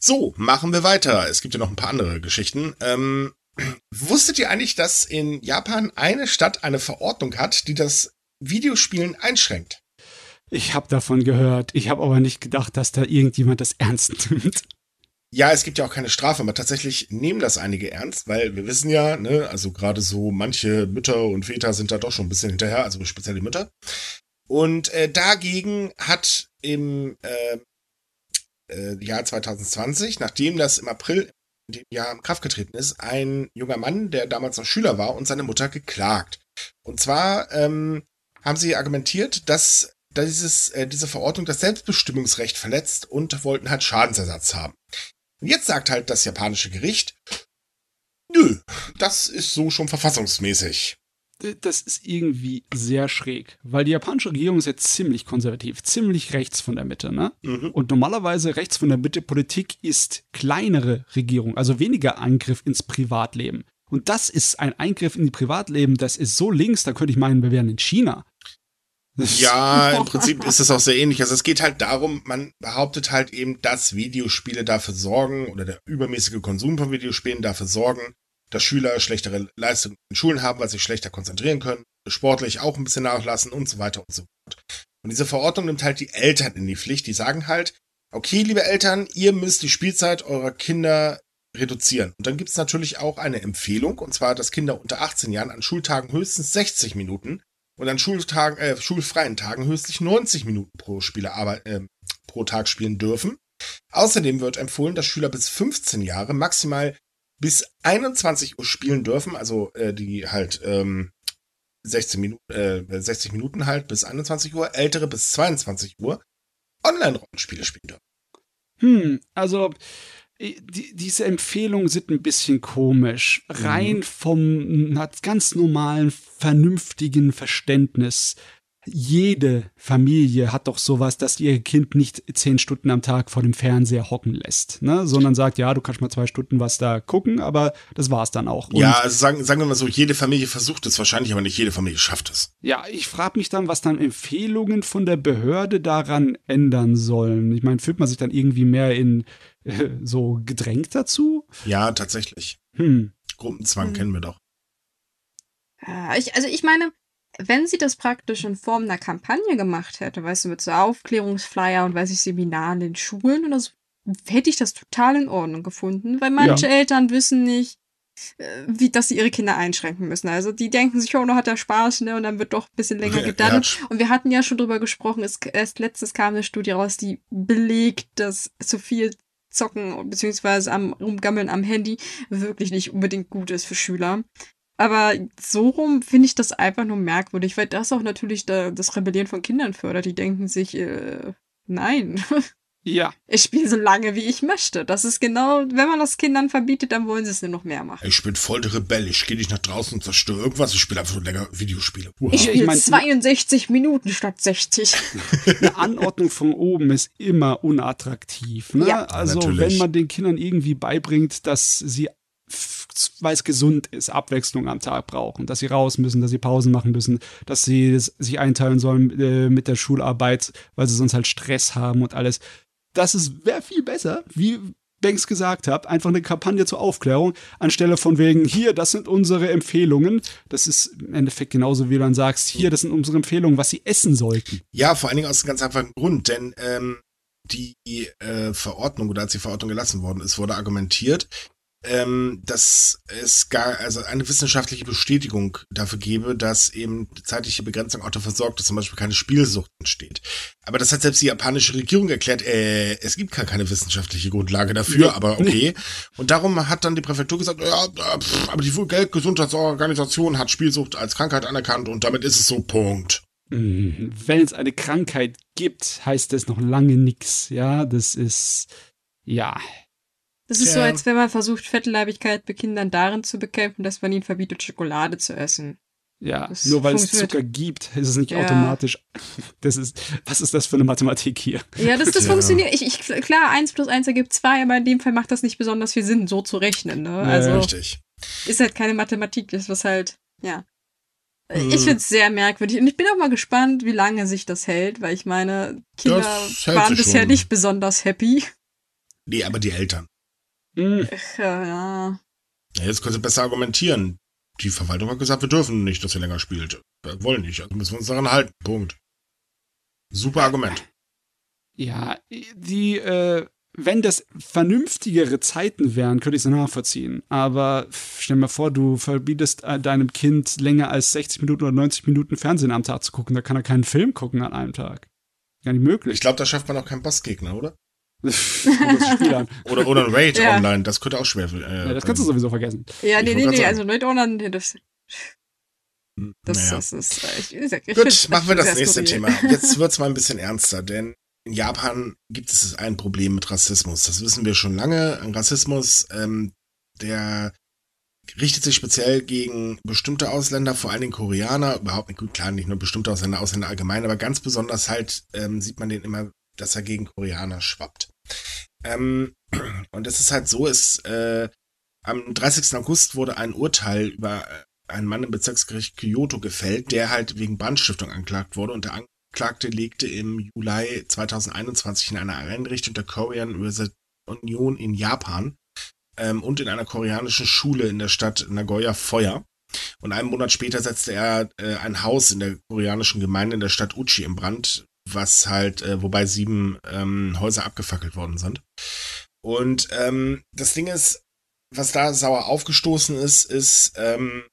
So, machen wir weiter. Es gibt ja noch ein paar andere Geschichten. Ähm, wusstet ihr eigentlich, dass in Japan eine Stadt eine Verordnung hat, die das Videospielen einschränkt? Ich habe davon gehört. Ich habe aber nicht gedacht, dass da irgendjemand das ernst nimmt. Ja, es gibt ja auch keine Strafe, aber tatsächlich nehmen das einige ernst, weil wir wissen ja, ne, also gerade so manche Mütter und Väter sind da doch schon ein bisschen hinterher, also speziell die Mütter. Und äh, dagegen hat im äh, äh, Jahr 2020, nachdem das im April in dem Jahr in Kraft getreten ist, ein junger Mann, der damals noch Schüler war, und seine Mutter geklagt. Und zwar ähm, haben sie argumentiert, dass dieses, äh, diese Verordnung das Selbstbestimmungsrecht verletzt und wollten halt Schadensersatz haben. Und jetzt sagt halt das japanische Gericht, nö, das ist so schon verfassungsmäßig. Das ist irgendwie sehr schräg, weil die japanische Regierung ist jetzt ziemlich konservativ, ziemlich rechts von der Mitte, ne? Mhm. Und normalerweise rechts von der Mitte Politik ist kleinere Regierung, also weniger Eingriff ins Privatleben. Und das ist ein Eingriff in die Privatleben, das ist so links, da könnte ich meinen, wir wären in China. Ja, im Prinzip ist es auch sehr ähnlich. Also es geht halt darum, man behauptet halt eben, dass Videospiele dafür sorgen oder der übermäßige Konsum von Videospielen dafür sorgen, dass Schüler schlechtere Leistungen in Schulen haben, weil sie sich schlechter konzentrieren können, sportlich auch ein bisschen nachlassen und so weiter und so fort. Und diese Verordnung nimmt halt die Eltern in die Pflicht. Die sagen halt, okay, liebe Eltern, ihr müsst die Spielzeit eurer Kinder reduzieren. Und dann gibt's natürlich auch eine Empfehlung, und zwar, dass Kinder unter 18 Jahren an Schultagen höchstens 60 Minuten und an Schultagen, äh, schulfreien Tagen höchstens 90 Minuten pro Spieler aber, äh, pro Tag spielen dürfen. Außerdem wird empfohlen, dass Schüler bis 15 Jahre maximal bis 21 Uhr spielen dürfen, also äh, die halt ähm, 16 Minuten, äh, 60 Minuten halt bis 21 Uhr, ältere bis 22 Uhr Online-Rollenspiele spielen dürfen. Hm, also die, diese Empfehlungen sind ein bisschen komisch. Rein mhm. vom ganz normalen, vernünftigen Verständnis jede Familie hat doch sowas, dass ihr Kind nicht zehn Stunden am Tag vor dem Fernseher hocken lässt, ne? sondern sagt, ja, du kannst mal zwei Stunden was da gucken, aber das war's dann auch. Und ja, also sagen, sagen wir mal so, jede Familie versucht es wahrscheinlich, aber nicht jede Familie schafft es. Ja, ich frage mich dann, was dann Empfehlungen von der Behörde daran ändern sollen. Ich meine, fühlt man sich dann irgendwie mehr in äh, so gedrängt dazu? Ja, tatsächlich. Hm. Gruppenzwang hm. kennen wir doch. Ich, also ich meine, wenn sie das praktisch in Form einer Kampagne gemacht hätte, weißt du, mit so Aufklärungsflyer und weiß ich, Seminaren in Schulen oder so, hätte ich das total in Ordnung gefunden, weil manche ja. Eltern wissen nicht, äh, wie, dass sie ihre Kinder einschränken müssen. Also die denken sich, oh, noch hat er Spaß, ne, und dann wird doch ein bisschen länger. Ja. Und wir hatten ja schon drüber gesprochen, es, erst letztes kam eine Studie raus, die belegt, dass zu viel Zocken beziehungsweise am Rumgammeln am Handy wirklich nicht unbedingt gut ist für Schüler. Aber so rum finde ich das einfach nur merkwürdig, weil das auch natürlich da, das Rebellieren von Kindern fördert. Die denken sich, äh, nein. Ja. Ich spiele so lange, wie ich möchte. Das ist genau, wenn man das Kindern verbietet, dann wollen sie es nur noch mehr machen. Ich bin voll der Rebell. Ich gehe nicht nach draußen und zerstöre irgendwas. Ich spiele einfach nur länger Videospiele. Wow. Ich spiele ich mein, 62 Minuten statt 60. Eine Anordnung von oben ist immer unattraktiv. Ne? Ja. Also, ja, wenn man den Kindern irgendwie beibringt, dass sie weil es gesund ist, Abwechslung am Tag brauchen, dass sie raus müssen, dass sie Pausen machen müssen, dass sie sich einteilen sollen äh, mit der Schularbeit, weil sie sonst halt Stress haben und alles. Das wäre viel besser, wie Banks gesagt hat, einfach eine Kampagne zur Aufklärung, anstelle von wegen, hier, das sind unsere Empfehlungen. Das ist im Endeffekt genauso, wie du dann sagst, hier, das sind unsere Empfehlungen, was sie essen sollten. Ja, vor allen Dingen aus einem ganz einfachen Grund, denn ähm, die äh, Verordnung oder als die Verordnung gelassen worden ist, wurde argumentiert, ähm, dass es gar also eine wissenschaftliche Bestätigung dafür gebe, dass eben zeitliche Begrenzung auch dafür sorgt, dass zum Beispiel keine Spielsucht entsteht. Aber das hat selbst die japanische Regierung erklärt, äh, es gibt gar keine wissenschaftliche Grundlage dafür, nee, aber okay. Und darum hat dann die Präfektur gesagt, ja, pff, aber die Weltgesundheitsorganisation hat Spielsucht als Krankheit anerkannt und damit ist es so, Punkt. Mhm. Wenn es eine Krankheit gibt, heißt das noch lange nichts. Ja, das ist, ja, das ist ja. so, als wenn man versucht, Fettleibigkeit bei Kindern darin zu bekämpfen, dass man ihnen verbietet, Schokolade zu essen. Ja, das nur weil es Zucker gibt, ist es nicht ja. automatisch. Das ist, was ist das für eine Mathematik hier? Ja, das, das ja. funktioniert. Ich, ich, klar, 1 plus 1 ergibt 2, aber in dem Fall macht das nicht besonders viel Sinn, so zu rechnen. Ne? Also, richtig. Ist halt keine Mathematik, das was halt, ja. Hm. Ich finde es sehr merkwürdig und ich bin auch mal gespannt, wie lange sich das hält, weil ich meine, Kinder waren bisher schon. nicht besonders happy. Nee, aber die Eltern. Mhm. Ja, ja. Jetzt können Sie besser argumentieren. Die Verwaltung hat gesagt, wir dürfen nicht, dass ihr länger spielt. Wir wollen nicht, also müssen wir uns daran halten. Punkt. Super Argument. Ja, die, äh, wenn das vernünftigere Zeiten wären, könnte ich es nachvollziehen. Aber stell dir mal vor, du verbietest äh, deinem Kind länger als 60 Minuten oder 90 Minuten Fernsehen am Tag zu gucken. Da kann er keinen Film gucken an einem Tag. Gar nicht möglich. Ich glaube, da schafft man auch keinen Bossgegner, oder? oder, oder Raid ja. online, das könnte auch schwer. Äh, ja, das kannst du sowieso vergessen. Ja, nee, nee, nee, also Raid online, das. Hm, das, naja. das ist. Ich, ich, ich Gut, find, machen wir das nächste Thema. Jetzt wird's mal ein bisschen ernster, denn in Japan gibt es ein Problem mit Rassismus. Das wissen wir schon lange. Ein Rassismus, ähm, der richtet sich speziell gegen bestimmte Ausländer, vor allen Dingen Koreaner, überhaupt nicht gut, klar, nicht nur bestimmte Ausländer, Ausländer allgemein, aber ganz besonders halt ähm, sieht man den immer dass er gegen Koreaner schwappt. Ähm, und es ist halt so, es, äh, am 30. August wurde ein Urteil über äh, einen Mann im Bezirksgericht Kyoto gefällt, der halt wegen Brandstiftung angeklagt wurde und der Anklagte legte im Juli 2021 in einer Einrichtung der Korean Union in Japan ähm, und in einer koreanischen Schule in der Stadt Nagoya Feuer. Und einen Monat später setzte er äh, ein Haus in der koreanischen Gemeinde in der Stadt Uchi in Brand, was halt, äh, wobei sieben ähm, Häuser abgefackelt worden sind. Und ähm, das Ding ist, was da sauer aufgestoßen ist, ist, ähm,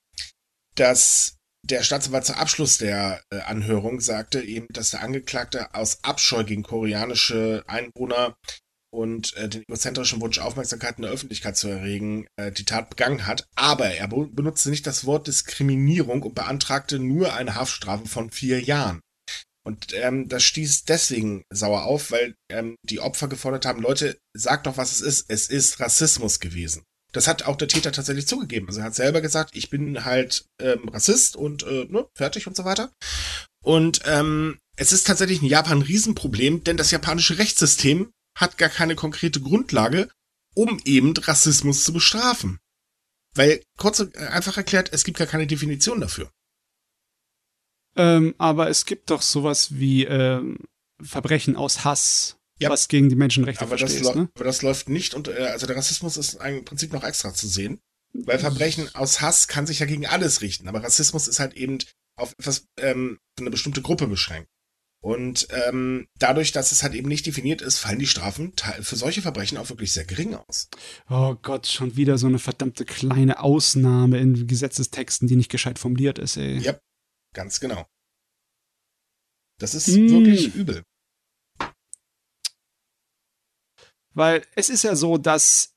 dass der Staatsanwalt zum Abschluss der äh, Anhörung sagte eben, dass der Angeklagte aus Abscheu gegen koreanische Einwohner und äh, den egozentrischen Wunsch, Aufmerksamkeit in der Öffentlichkeit zu erregen, äh, die Tat begangen hat. Aber er benutzte nicht das Wort Diskriminierung und beantragte nur eine Haftstrafe von vier Jahren. Und ähm, das stieß deswegen sauer auf, weil ähm, die Opfer gefordert haben, Leute, sagt doch, was es ist. Es ist Rassismus gewesen. Das hat auch der Täter tatsächlich zugegeben. Also er hat selber gesagt, ich bin halt ähm, Rassist und äh, ne, fertig und so weiter. Und ähm, es ist tatsächlich in Japan ein Riesenproblem, denn das japanische Rechtssystem hat gar keine konkrete Grundlage, um eben Rassismus zu bestrafen. Weil, kurz und einfach erklärt, es gibt gar keine Definition dafür. Ähm, aber es gibt doch sowas wie ähm, Verbrechen aus Hass ja. was gegen die Menschenrechte aber. Das ne? Aber das läuft nicht und äh, also der Rassismus ist im Prinzip noch extra zu sehen. Weil Verbrechen aus Hass kann sich ja gegen alles richten, aber Rassismus ist halt eben auf etwas, ähm, eine bestimmte Gruppe beschränkt. Und ähm, dadurch, dass es halt eben nicht definiert ist, fallen die Strafen für solche Verbrechen auch wirklich sehr gering aus. Oh Gott, schon wieder so eine verdammte kleine Ausnahme in Gesetzestexten, die nicht gescheit formuliert ist, ey. Ja, ganz genau. Das ist mm. wirklich übel. Weil es ist ja so, dass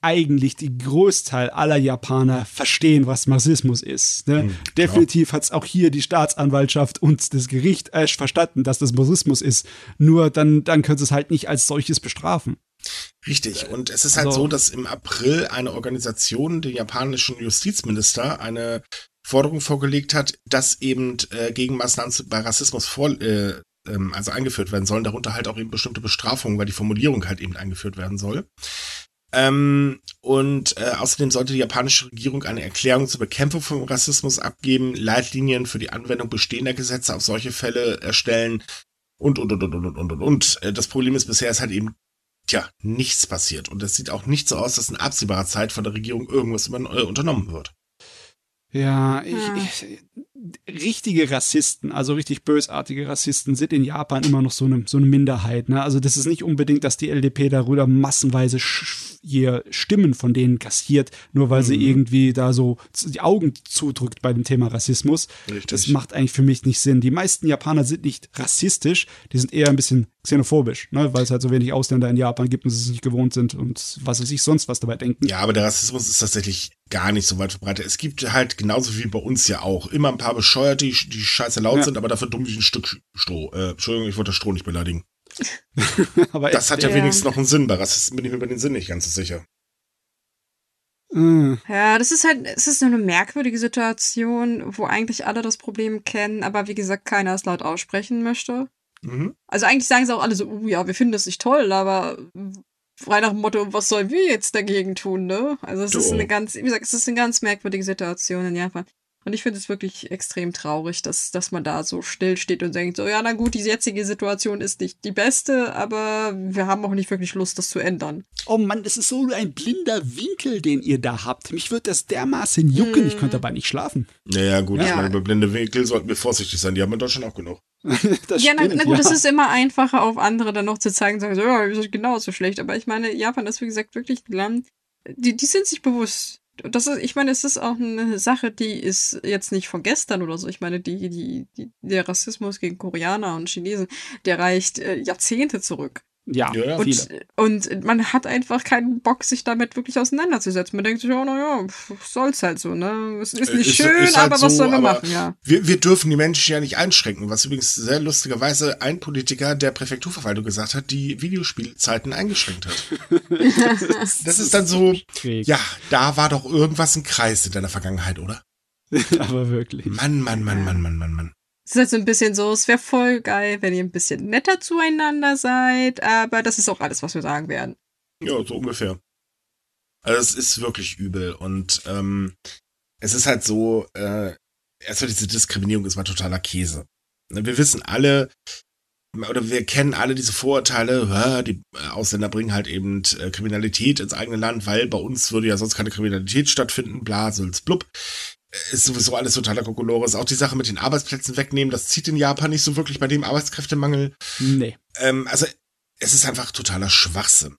eigentlich die Großteil aller Japaner verstehen, was Marxismus ist. Ne? Mhm, Definitiv hat es auch hier die Staatsanwaltschaft und das Gericht äh, verstanden, dass das Marxismus ist. Nur dann, dann können sie es halt nicht als solches bestrafen. Richtig. Und es ist halt also, so, dass im April eine Organisation, den japanischen Justizminister, eine Forderung vorgelegt hat, dass eben äh, Gegenmaßnahmen bei Rassismus vor, äh, ähm, also eingeführt werden sollen, darunter halt auch eben bestimmte Bestrafungen, weil die Formulierung halt eben eingeführt werden soll. Ähm, und äh, außerdem sollte die japanische Regierung eine Erklärung zur Bekämpfung von Rassismus abgeben, Leitlinien für die Anwendung bestehender Gesetze auf solche Fälle erstellen und, und, und, und, und, und, und, und. Äh, das Problem ist, bisher ist halt eben, tja, nichts passiert. Und es sieht auch nicht so aus, dass in absehbarer Zeit von der Regierung irgendwas über, äh, unternommen wird. Ja, ich, ja. ich, richtige Rassisten, also richtig bösartige Rassisten, sind in Japan immer noch so eine, so eine Minderheit. Ne? Also das ist nicht unbedingt, dass die LDP darüber massenweise hier Stimmen von denen kassiert, nur weil mhm. sie irgendwie da so die Augen zudrückt bei dem Thema Rassismus. Richtig. Das macht eigentlich für mich nicht Sinn. Die meisten Japaner sind nicht rassistisch, die sind eher ein bisschen xenophobisch, ne? weil es halt so wenig Ausländer in Japan gibt und sie es nicht gewohnt sind und was weiß ich sonst was dabei denken. Ja, aber der Rassismus ist tatsächlich gar nicht so weit verbreitet. Es gibt halt genauso wie bei uns ja auch immer ein paar Bescheuerte, die, die scheiße laut ja. sind, aber dafür dumm wie ein Stück Stroh. Äh, Entschuldigung, ich wollte das Stroh nicht beleidigen. aber das hat ja, ja, wenigstens noch einen Sinn. Bei Rassisten bin ich mir über den Sinn nicht ganz so sicher. Mm. Ja, das ist halt, es ist so eine merkwürdige Situation, wo eigentlich alle das Problem kennen, aber wie gesagt, keiner es laut aussprechen möchte. Mhm. Also eigentlich sagen sie auch alle so, uh, ja, wir finden das nicht toll, aber frei nach dem Motto, was sollen wir jetzt dagegen tun, ne? Also es du. ist eine ganz, wie gesagt, es ist eine ganz merkwürdige Situation in Japan. Und ich finde es wirklich extrem traurig, dass, dass man da so still steht und denkt, so, ja, na gut, die jetzige Situation ist nicht die beste, aber wir haben auch nicht wirklich Lust, das zu ändern. Oh Mann, das ist so ein blinder Winkel, den ihr da habt. Mich wird das dermaßen jucken, hm. ich könnte dabei nicht schlafen. Naja, gut, ja. ich meine, bei blinde Winkel sollten wir vorsichtig sein, die haben wir doch schon auch genug. das ja, stimmt, na, na gut, ja. es ist immer einfacher, auf andere dann noch zu zeigen, sagen so, ja, wir sind genauso schlecht. Aber ich meine, Japan ist, wie gesagt, wirklich ein Land, die, die sind sich bewusst, das ist, ich meine, es ist auch eine Sache, die ist jetzt nicht von gestern oder so. Ich meine, die, die, die der Rassismus gegen Koreaner und Chinesen, der reicht äh, Jahrzehnte zurück. Ja, ja, und, viele. Und man hat einfach keinen Bock, sich damit wirklich auseinanderzusetzen. Man denkt sich, oh, naja, soll's halt so, ne? Es ist nicht ist, schön, ist halt aber so, was sollen wir machen, ja. Wir, wir dürfen die Menschen ja nicht einschränken, was übrigens sehr lustigerweise ein Politiker der Präfekturverwaltung gesagt hat, die Videospielzeiten eingeschränkt hat. das ist dann so, ja, da war doch irgendwas im Kreis in deiner Vergangenheit, oder? aber wirklich. Mann, Mann, Mann, Mann, Mann, Mann, Mann. Ist halt so ein bisschen so, es wäre voll geil, wenn ihr ein bisschen netter zueinander seid, aber das ist auch alles, was wir sagen werden. Ja, so ungefähr. Also es ist wirklich übel und ähm, es ist halt so, äh, erstmal diese Diskriminierung ist mal totaler Käse. Ne, wir wissen alle, oder wir kennen alle diese Vorurteile, die Ausländer bringen halt eben äh, Kriminalität ins eigene Land, weil bei uns würde ja sonst keine Kriminalität stattfinden, bla, sülz, blub. Äh, Ist sowieso alles totaler Kokolores. Auch die Sache mit den Arbeitsplätzen wegnehmen, das zieht in Japan nicht so wirklich bei dem Arbeitskräftemangel. Nee. Ähm, also, es ist einfach totaler Schwachsinn.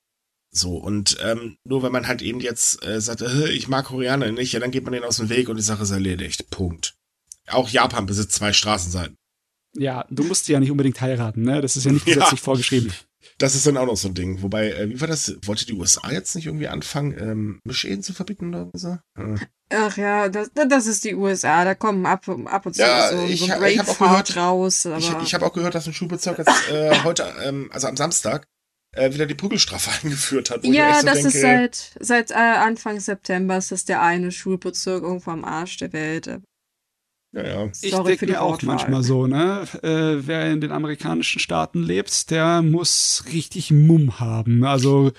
So, und ähm, nur wenn man halt eben jetzt äh, sagt, äh, ich mag Koreaner nicht, ja, dann geht man denen aus dem Weg und die Sache ist erledigt. Punkt. Auch Japan besitzt zwei Straßenseiten. Ja, du musst ja nicht unbedingt heiraten, ne? Das ist ja nicht Ja. gesetzlich vorgeschrieben. Das ist dann auch noch so ein Ding. Wobei, äh, wie war das? Wollte die USA jetzt nicht irgendwie anfangen, ähm, Mischehen zu verbieten oder so? Äh, Ach ja, das, das ist die USA. Da kommen ab, ab und zu Ja, so, ich so ha- ich Grapefruit gehört- raus. Aber ich ich habe auch gehört, dass ein Schulbezirk jetzt äh, heute, ähm, also am Samstag, äh, wieder die Prügelstrafe eingeführt hat. ich ja, so das denke, ist seit, seit äh, Anfang September ist das der eine Schulbezirk irgendwo am Arsch der Welt. Ja, ja. Ich Sorry denke mir auch manchmal so, ne? Äh, wer in den amerikanischen Staaten lebt, der muss richtig Mumm haben. Also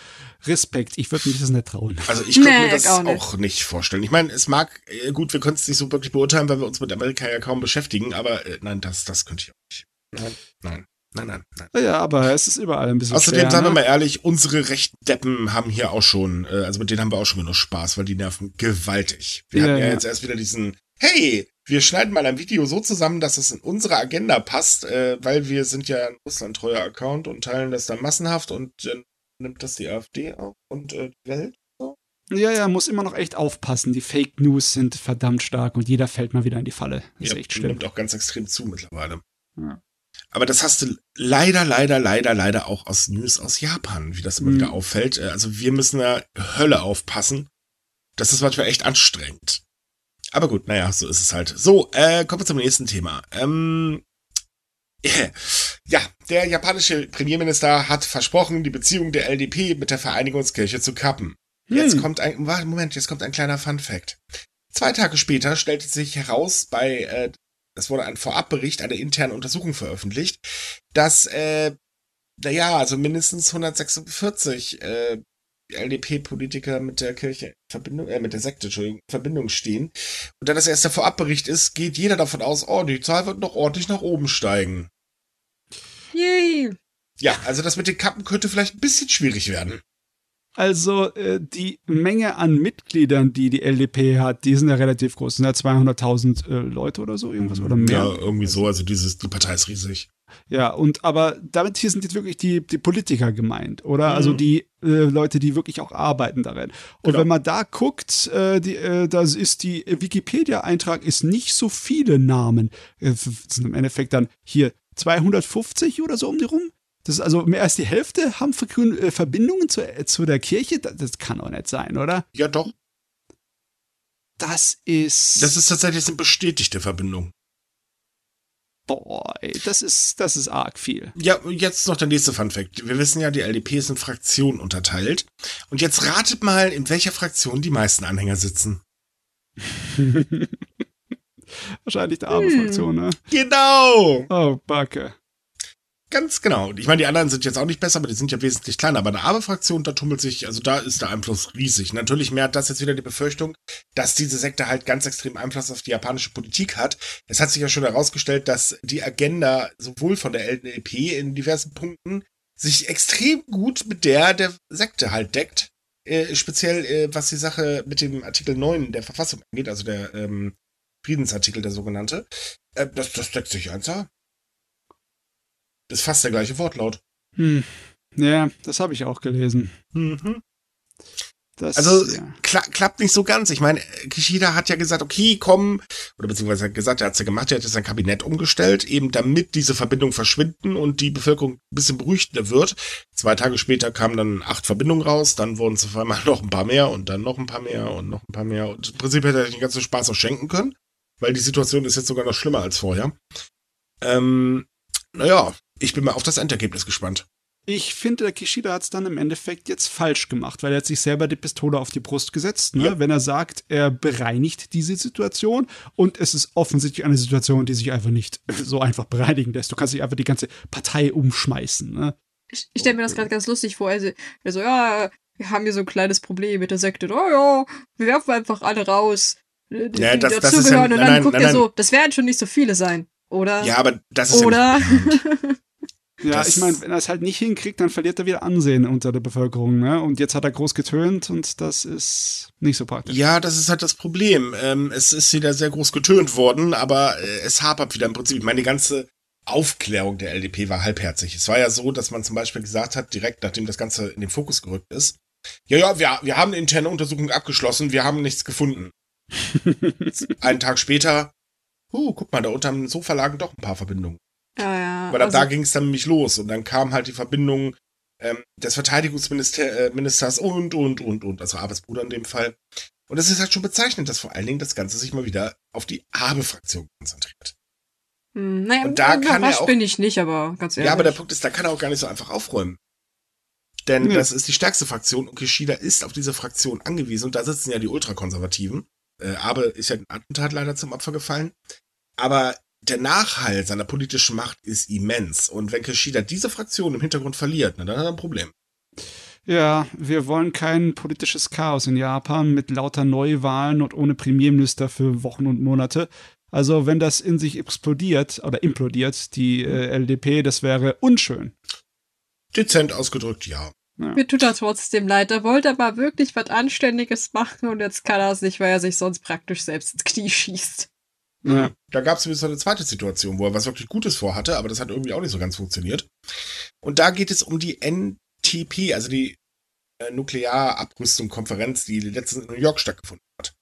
Respekt. Ich würde mich das nicht trauen. Also ich könnte Nee, mir das auch auch nicht. nicht. vorstellen. Ich meine, es mag, äh, gut, wir können es nicht so wirklich beurteilen, weil wir uns mit Amerika ja kaum beschäftigen, aber äh, nein, das, das könnte ich auch nicht. Nein, nein, nein, nein, nein. Ja, aber es ist überall ein bisschen Außerdem, schwer, sagen wir ne? mal ehrlich, unsere rechten Deppen haben hier auch schon, äh, also mit denen haben wir auch schon genug Spaß, weil die nerven gewaltig. Wir Ja, hatten ja, ja. jetzt erst wieder diesen, hey, wir schneiden mal ein Video so zusammen, dass es in unsere Agenda passt, äh, weil wir sind ja ein russlandtreuer Account und teilen das dann massenhaft und dann nimmt das die AfD auf und äh, die Welt. Ja, ja, muss immer noch echt aufpassen. Die Fake News sind verdammt stark und jeder fällt mal wieder in die Falle. Das ist Ja, echt schlimm. nimmt auch ganz extrem zu mittlerweile. Ja. Aber das hast du leider, leider, leider, leider auch aus News aus Japan, wie das immer Mhm. wieder auffällt. Äh, Also wir müssen da Hölle aufpassen. Das ist manchmal echt anstrengend. Aber gut, naja, so ist es halt. So, äh, kommen wir zum nächsten Thema. Ähm, ja, der japanische Premierminister hat versprochen, die Beziehung der LDP mit der Vereinigungskirche zu kappen. Jetzt Hm. kommt ein, warte, Moment, jetzt kommt ein kleiner Fun Fact. Zwei Tage später stellte sich heraus bei, äh, das wurde ein Vorabbericht, eine interne Untersuchung veröffentlicht, dass, äh, naja, also mindestens 146 äh, LDP-Politiker mit der Kirche in Verbindung, äh, mit der Sekte, Entschuldigung, in Verbindung stehen. Und da das erst der Vorabbericht ist, geht jeder davon aus, oh, die Zahl wird noch ordentlich nach oben steigen. Yay! Ja, also das mit den Kappen könnte vielleicht ein bisschen schwierig werden. Also äh, die Menge an Mitgliedern, die die LDP hat, die sind ja relativ groß. Sind ja 200.000 äh, Leute oder so, irgendwas oder mehr. Ja, irgendwie so, also dieses, die Partei ist riesig. Ja, und aber damit hier sind jetzt wirklich die, die Politiker gemeint, oder? Mhm. Also die äh, Leute, die wirklich auch arbeiten darin. Und Genau. wenn man da guckt, äh, die, äh, das ist die Wikipedia-Eintrag ist nicht so viele Namen. Äh, f- sind im Endeffekt dann hier 250 oder so um die rum. Das ist also mehr als die Hälfte haben äh, Verbindungen zu, äh, zu der Kirche. Das, das kann doch nicht sein, oder? Ja, doch. Das ist. Das ist tatsächlich eine bestätigte Verbindung. Boah, ey, das ist, das ist arg viel. Ja, jetzt noch der nächste Fun Fact. Wir wissen ja, die LDP ist in Fraktionen unterteilt. Und jetzt ratet mal, in welcher Fraktion die meisten Anhänger sitzen. Wahrscheinlich der arme Hm. Fraktion, ne? Genau! Oh, Backe. Ganz genau. Ich meine, die anderen sind jetzt auch nicht besser, aber die sind ja wesentlich kleiner. Aber eine Aber-Fraktion, da tummelt sich, also da ist der Einfluss riesig. Natürlich mehr hat das jetzt wieder die Befürchtung, dass diese Sekte halt ganz extrem Einfluss auf die japanische Politik hat. Es hat sich ja schon herausgestellt, dass die Agenda sowohl von der LDP in diversen Punkten sich extrem gut mit der der Sekte halt deckt. Äh, speziell äh, was die Sache mit dem Artikel 9 der Verfassung angeht, also der ähm, Friedensartikel, der sogenannte. Äh, das, das deckt sich einfach. Das ist fast der gleiche Wortlaut. Hm. Ja, das habe ich auch gelesen. Mhm. Das, Also ja. kla klappt nicht so ganz. Ich meine, Kishida hat ja gesagt, okay, komm, oder beziehungsweise hat gesagt, er hat's ja gemacht, er hat jetzt sein Kabinett umgestellt, eben damit diese Verbindungen verschwinden und die Bevölkerung ein bisschen beruhigter wird. Zwei Tage später kamen dann acht Verbindungen raus, dann wurden es auf einmal noch ein paar mehr und dann noch ein paar mehr und noch ein paar mehr. Und im Prinzip hätte er den ganzen Spaß auch schenken können, weil die Situation ist jetzt sogar noch schlimmer als vorher. Ähm, naja, ich bin mal auf das Endergebnis gespannt. Ich finde, der Kishida hat es dann im Endeffekt jetzt falsch gemacht, weil er hat sich selber die Pistole auf die Brust gesetzt, ne? Ja. wenn er sagt, er bereinigt diese Situation und es ist offensichtlich eine Situation, die sich einfach nicht so einfach bereinigen lässt. Du kannst nicht einfach die ganze Partei umschmeißen. Ne? Ich, ich stelle mir das gerade ganz lustig vor. Also, also, ja, wir haben hier so ein kleines Problem mit der Sekte. Oh ja, wir werfen einfach alle raus, die, die Ja, das- das ist dazugehören. ja- und dann nein, guckt nein, er nein. so, das werden schon nicht so viele sein, oder? Ja, aber das ist ja Oder? nicht geplant. Ja, Das- ich meine, wenn er es halt nicht hinkriegt, dann verliert er wieder Ansehen unter der Bevölkerung, ne? Und jetzt hat er groß getönt und das ist nicht so praktisch. Ja, das ist halt das Problem. Ähm, es ist wieder sehr groß getönt worden, aber äh, es hapert wieder im Prinzip. Ich meine, die ganze Aufklärung der LDP war halbherzig. Es war ja so, dass man zum Beispiel gesagt hat, direkt nachdem das Ganze in den Fokus gerückt ist, ja, ja, wir, wir haben eine interne Untersuchung abgeschlossen, wir haben nichts gefunden. Einen Tag später, uh, guck mal, da unterm Sofa lagen doch ein paar Verbindungen. Ja, ja. Weil also, da ging es dann nämlich los und dann kam halt die Verbindung ähm, des Verteidigungsministers äh, und, und, und, und, also Abes Bruder in dem Fall. Und es ist halt schon bezeichnend, dass vor allen Dingen das Ganze sich mal wieder auf die Abe-Fraktion konzentriert. hm, naja, und da kann er auch- bin ich nicht, aber ganz ehrlich. Ja, aber der Punkt ist, da kann er auch gar nicht so einfach aufräumen. Denn Nee. das ist die stärkste Fraktion und Kishida ist auf diese Fraktion angewiesen und da sitzen ja die Ultrakonservativen. Äh, Abe ist ja ein Attentat leider zum Opfer gefallen. Aber der Nachhall seiner politischen Macht ist immens. Und wenn Kishida diese Fraktion im Hintergrund verliert, na, dann hat er ein Problem. Ja, wir wollen kein politisches Chaos in Japan mit lauter Neuwahlen und ohne Premierminister für Wochen und Monate. Also, wenn das in sich explodiert oder implodiert, die äh, LDP, das wäre unschön. Dezent ausgedrückt, ja. Mir tut er trotzdem leid. Er wollte aber wirklich was Anständiges machen und jetzt kann er es nicht, weil er sich sonst praktisch selbst ins Knie schießt. Ja. Da gab es so eine zweite Situation, wo er was wirklich Gutes vorhatte, aber das hat irgendwie auch nicht so ganz funktioniert. Und da geht es um die NTP, also die äh, Nuklearabrüstung-Konferenz, die letztens in New York stattgefunden hat.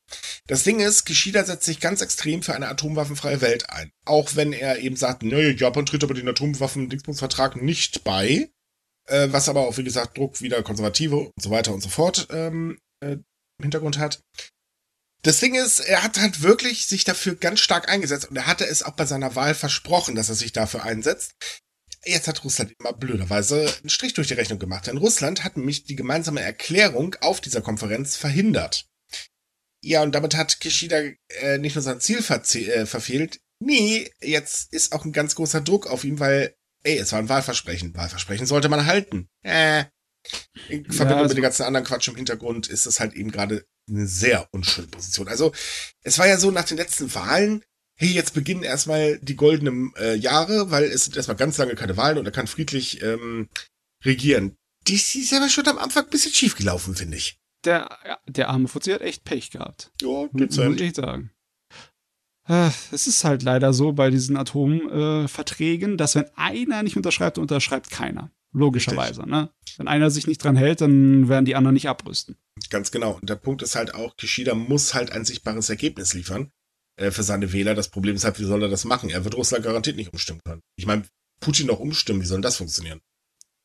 Das Ding ist, Kishida setzt sich ganz extrem für eine atomwaffenfreie Welt ein. Auch wenn er eben sagt, nö, Japan tritt aber den Atomwaffen-Dingsbums-Vertrag nicht bei, äh, was aber auch, wie gesagt, Druck wieder Konservative und so weiter und so fort ähm, äh, im Hintergrund hat. Das Ding ist, er hat halt wirklich sich dafür ganz stark eingesetzt und er hatte es auch bei seiner Wahl versprochen, dass er sich dafür einsetzt. Jetzt hat Russland immer blöderweise einen Strich durch die Rechnung gemacht, denn Russland hat nämlich die gemeinsame Erklärung auf dieser Konferenz verhindert. Ja, und damit hat Kishida äh, nicht nur sein Ziel äh, verfehlt, nee, jetzt ist auch ein ganz großer Druck auf ihn, weil, ey, es war ein Wahlversprechen. Wahlversprechen sollte man halten. Äh. In Verbindung also- mit dem ganzen anderen Quatsch im Hintergrund ist das halt eben gerade eine sehr unschöne Position. Also, es war ja so nach den letzten Wahlen, hey, jetzt beginnen erstmal die goldenen äh, Jahre, weil es sind erstmal ganz lange keine Wahlen und er kann friedlich ähm, regieren. Die ist aber schon am Anfang ein bisschen schief gelaufen, finde ich. Der, ja, der arme Fuzzi hat echt Pech gehabt. Ja, Muss ich sagen. Äh, Es ist halt leider so bei diesen Atomverträgen, äh, dass wenn einer nicht unterschreibt, unterschreibt keiner. Logischerweise, ne? Wenn einer sich nicht dran hält, dann werden die anderen nicht abrüsten. Ganz genau. Und der Punkt ist halt auch, Kishida muss halt ein sichtbares Ergebnis liefern äh, für seine Wähler. Das Problem ist halt, wie soll er das machen? Er wird Russland garantiert nicht umstimmen können. Ich meine, Putin noch umstimmen, wie soll denn das funktionieren?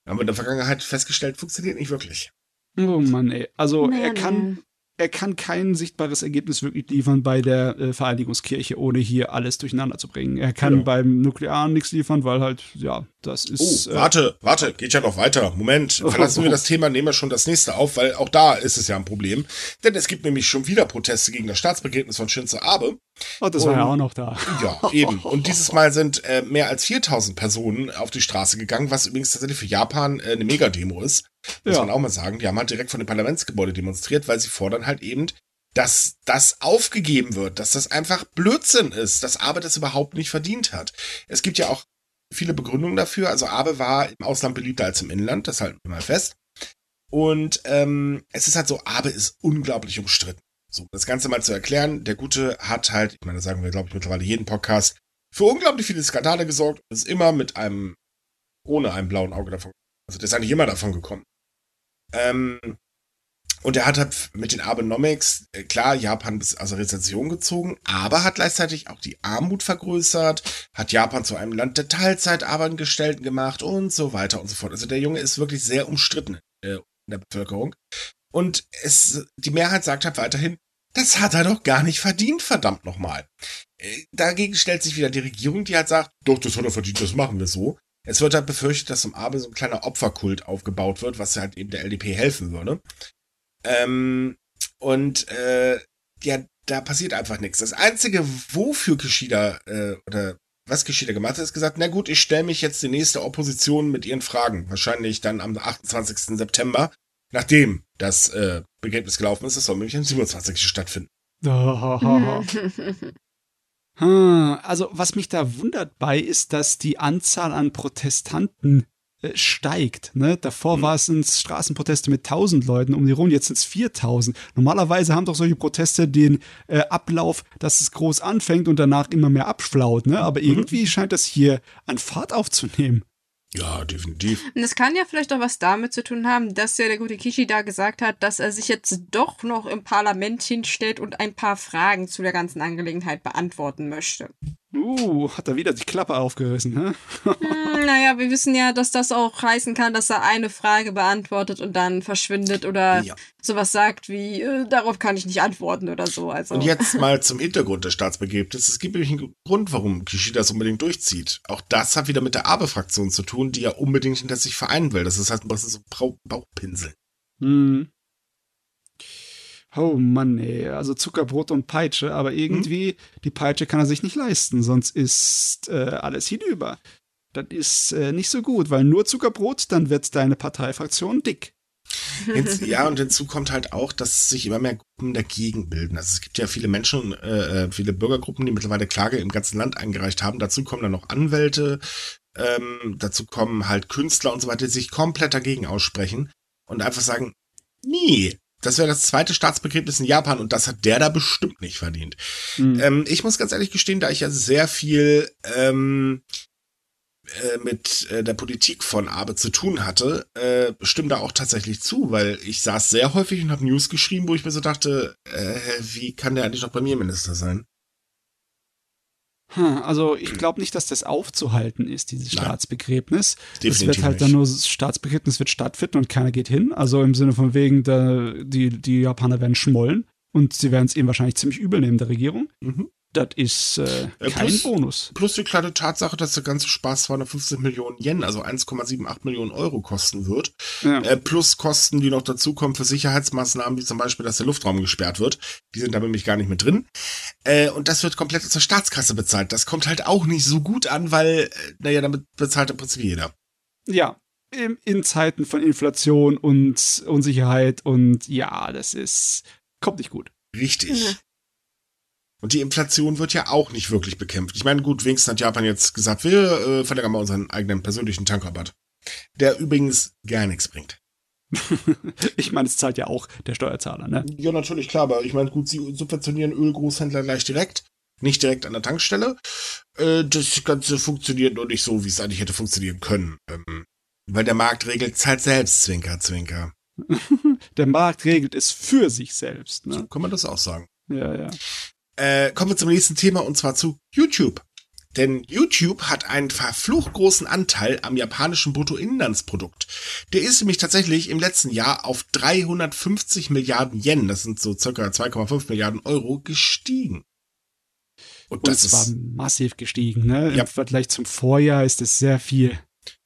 Haben wir in der Vergangenheit festgestellt, funktioniert nicht wirklich. Oh Mann, ey. Also Naja, er kann, nee. Er kann kein sichtbares Ergebnis wirklich liefern bei der äh, Vereinigungskirche, ohne hier alles durcheinander zu bringen. Er kann Genau. beim Nuklearen nichts liefern, weil halt, ja, das Oh, ist. äh, warte, warte, geht ja noch weiter. Moment, verlassen wir das Thema, nehmen wir schon das nächste auf, weil auch da ist es ja ein Problem. Denn es gibt nämlich schon wieder Proteste gegen das Staatsbegräbnis von Shinzo Abe. Oh, das war ja und- auch noch da. Ja, eben. Und dieses Mal sind äh, mehr als 4000 Personen auf die Straße gegangen, was übrigens tatsächlich für Japan äh, eine Megademo ist. Muss Ja. man auch mal sagen. Die haben halt direkt von dem Parlamentsgebäude demonstriert, weil sie fordern halt eben, dass das aufgegeben wird, dass das einfach Blödsinn ist, dass Abe das überhaupt nicht verdient hat. Es gibt ja auch viele Begründungen dafür. Also Abe war im Ausland beliebter als im Inland, das halten wir mal fest. Und ähm, es ist halt so, Abe ist unglaublich umstritten. So, das Ganze mal zu erklären, der Gute hat halt, ich meine, das sagen wir, glaube ich, mittlerweile jeden Podcast, für unglaublich viele Skandale gesorgt und ist immer mit einem, ohne einem blauen Auge davon, also der ist eigentlich immer davon gekommen. Ähm, und er hat halt mit den Abenomics, äh, klar, Japan bis also Rezession gezogen, aber hat gleichzeitig auch die Armut vergrößert, hat Japan zu einem Land der Teilzeitarbeitengestellten gemacht und so weiter und so fort. Also der Junge ist wirklich sehr umstritten äh, in der Bevölkerung. Und es, die Mehrheit sagt halt weiterhin, das hat er doch gar nicht verdient, verdammt nochmal. Äh, Dagegen stellt sich wieder die Regierung, die halt sagt, doch, das hat er verdient, das machen wir so. Es wird halt befürchtet, dass im Abe so ein kleiner Opferkult aufgebaut wird, was halt eben der LDP helfen würde. Ähm, und äh, ja, da passiert einfach nichts. Das Einzige, wofür Kishida äh, oder was Kishida gemacht hat, ist gesagt, na gut, ich stelle mich jetzt die nächste Opposition mit ihren Fragen. Wahrscheinlich dann am 28. September, nachdem das äh, Begräbnis gelaufen ist. Das soll nämlich am 27. stattfinden. Oh, Hm, also, was mich da wundert bei, ist, dass die Anzahl an Protestanten äh, steigt. Ne? Davor mhm. war es Straßenproteste mit 1000 Leuten um die rum, jetzt sind es 4000. Normalerweise haben doch solche Proteste den äh, Ablauf, dass es groß anfängt und danach immer mehr abflaut. Ne? Aber mhm. irgendwie scheint das hier an Fahrt aufzunehmen. Ja, definitiv. Und das kann ja vielleicht auch was damit zu tun haben, dass ja der gute Kishi da gesagt hat, dass er sich jetzt doch noch im Parlament hinstellt und ein paar Fragen zu der ganzen Angelegenheit beantworten möchte. Uh, hat er wieder die Klappe aufgerissen, hä? hm, naja, wir wissen ja, dass das auch heißen kann, dass er eine Frage beantwortet und dann verschwindet oder ja. sowas sagt wie, äh, darauf kann ich nicht antworten oder so. Also. Und jetzt mal zum Hintergrund des Staatsbegräbnisses. Es gibt nämlich einen Grund, warum Kishi das unbedingt durchzieht. Auch das hat wieder mit der Abe-Fraktion zu tun, die ja unbedingt hinter sich vereinen will. Das ist halt ein bisschen so Bauchpinsel. Hm. Oh Mann, ey. Also Zuckerbrot und Peitsche, aber irgendwie, mhm. die Peitsche kann er sich nicht leisten, sonst ist äh, alles hinüber. Das ist äh, nicht so gut, weil nur Zuckerbrot, dann wird deine Parteifraktion dick. ja, und hinzu kommt halt auch, dass sich immer mehr Gruppen dagegen bilden. Also es gibt ja viele Menschen, äh, äh, viele Bürgergruppen, die mittlerweile Klage im ganzen Land eingereicht haben. Dazu kommen dann noch Anwälte, ähm, dazu kommen halt Künstler und so weiter, die sich komplett dagegen aussprechen und einfach sagen, nee, das wäre das zweite Staatsbegräbnis in Japan und das hat der da bestimmt nicht verdient. Mhm. Ähm, ich muss ganz ehrlich gestehen, da ich ja sehr viel ähm, äh, mit äh, der Politik von Abe zu tun hatte, äh, stimme da auch tatsächlich zu, weil ich saß sehr häufig und habe News geschrieben, wo ich mir so dachte, äh, wie kann der eigentlich noch Premierminister sein? Hm, also ich glaube nicht, dass das aufzuhalten ist, dieses Nein. Staatsbegräbnis. Es wird halt dann nur, das Staatsbegräbnis wird stattfinden und keiner geht hin. Also im Sinne von wegen, da, die, die Japaner werden schmollen und sie werden es eben wahrscheinlich ziemlich übel nehmen, der Regierung. Mhm. Das ist äh, äh kein plus, Bonus. Plus die kleine Tatsache, dass der ganze Spaß 250 Millionen Yen, also 1,78 Millionen Euro kosten wird. Ja. Äh, plus Kosten, die noch dazukommen für Sicherheitsmaßnahmen, wie zum Beispiel, dass der Luftraum gesperrt wird. Die sind da nämlich gar nicht mit drin. Äh, und das wird komplett aus der Staatskasse bezahlt. Das kommt halt auch nicht so gut an, weil, äh, naja, damit bezahlt im Prinzip jeder. Ja, in Zeiten von Inflation und Unsicherheit und ja, das ist, kommt nicht gut. Richtig. Und die Inflation wird ja auch nicht wirklich bekämpft. Ich meine, gut, wenigstens hat Japan jetzt gesagt, wir äh, verlängern mal unseren eigenen persönlichen Tankrabatt. Der übrigens gar nichts bringt. ich meine, es zahlt ja auch der Steuerzahler, ne? Ja, natürlich, klar, aber ich meine, gut, sie subventionieren Ölgroßhändler gleich direkt, nicht direkt an der Tankstelle. Äh, das Ganze funktioniert nur nicht so, wie es eigentlich hätte funktionieren können. Ähm, weil der Markt regelt zahlt selbst, Zwinker, Zwinker. der Markt regelt es für sich selbst, ne? So kann man das auch sagen. Ja, ja. Äh, kommen wir zum nächsten Thema und zwar zu YouTube. Denn YouTube hat einen verflucht großen Anteil am japanischen Bruttoinlandsprodukt. Der ist nämlich tatsächlich im letzten Jahr auf 350 Milliarden Yen, das sind so circa 2,5 Milliarden Euro, gestiegen. Und, und das ist, war massiv gestiegen, ne? Ja. Im Vergleich zum Vorjahr ist es sehr viel.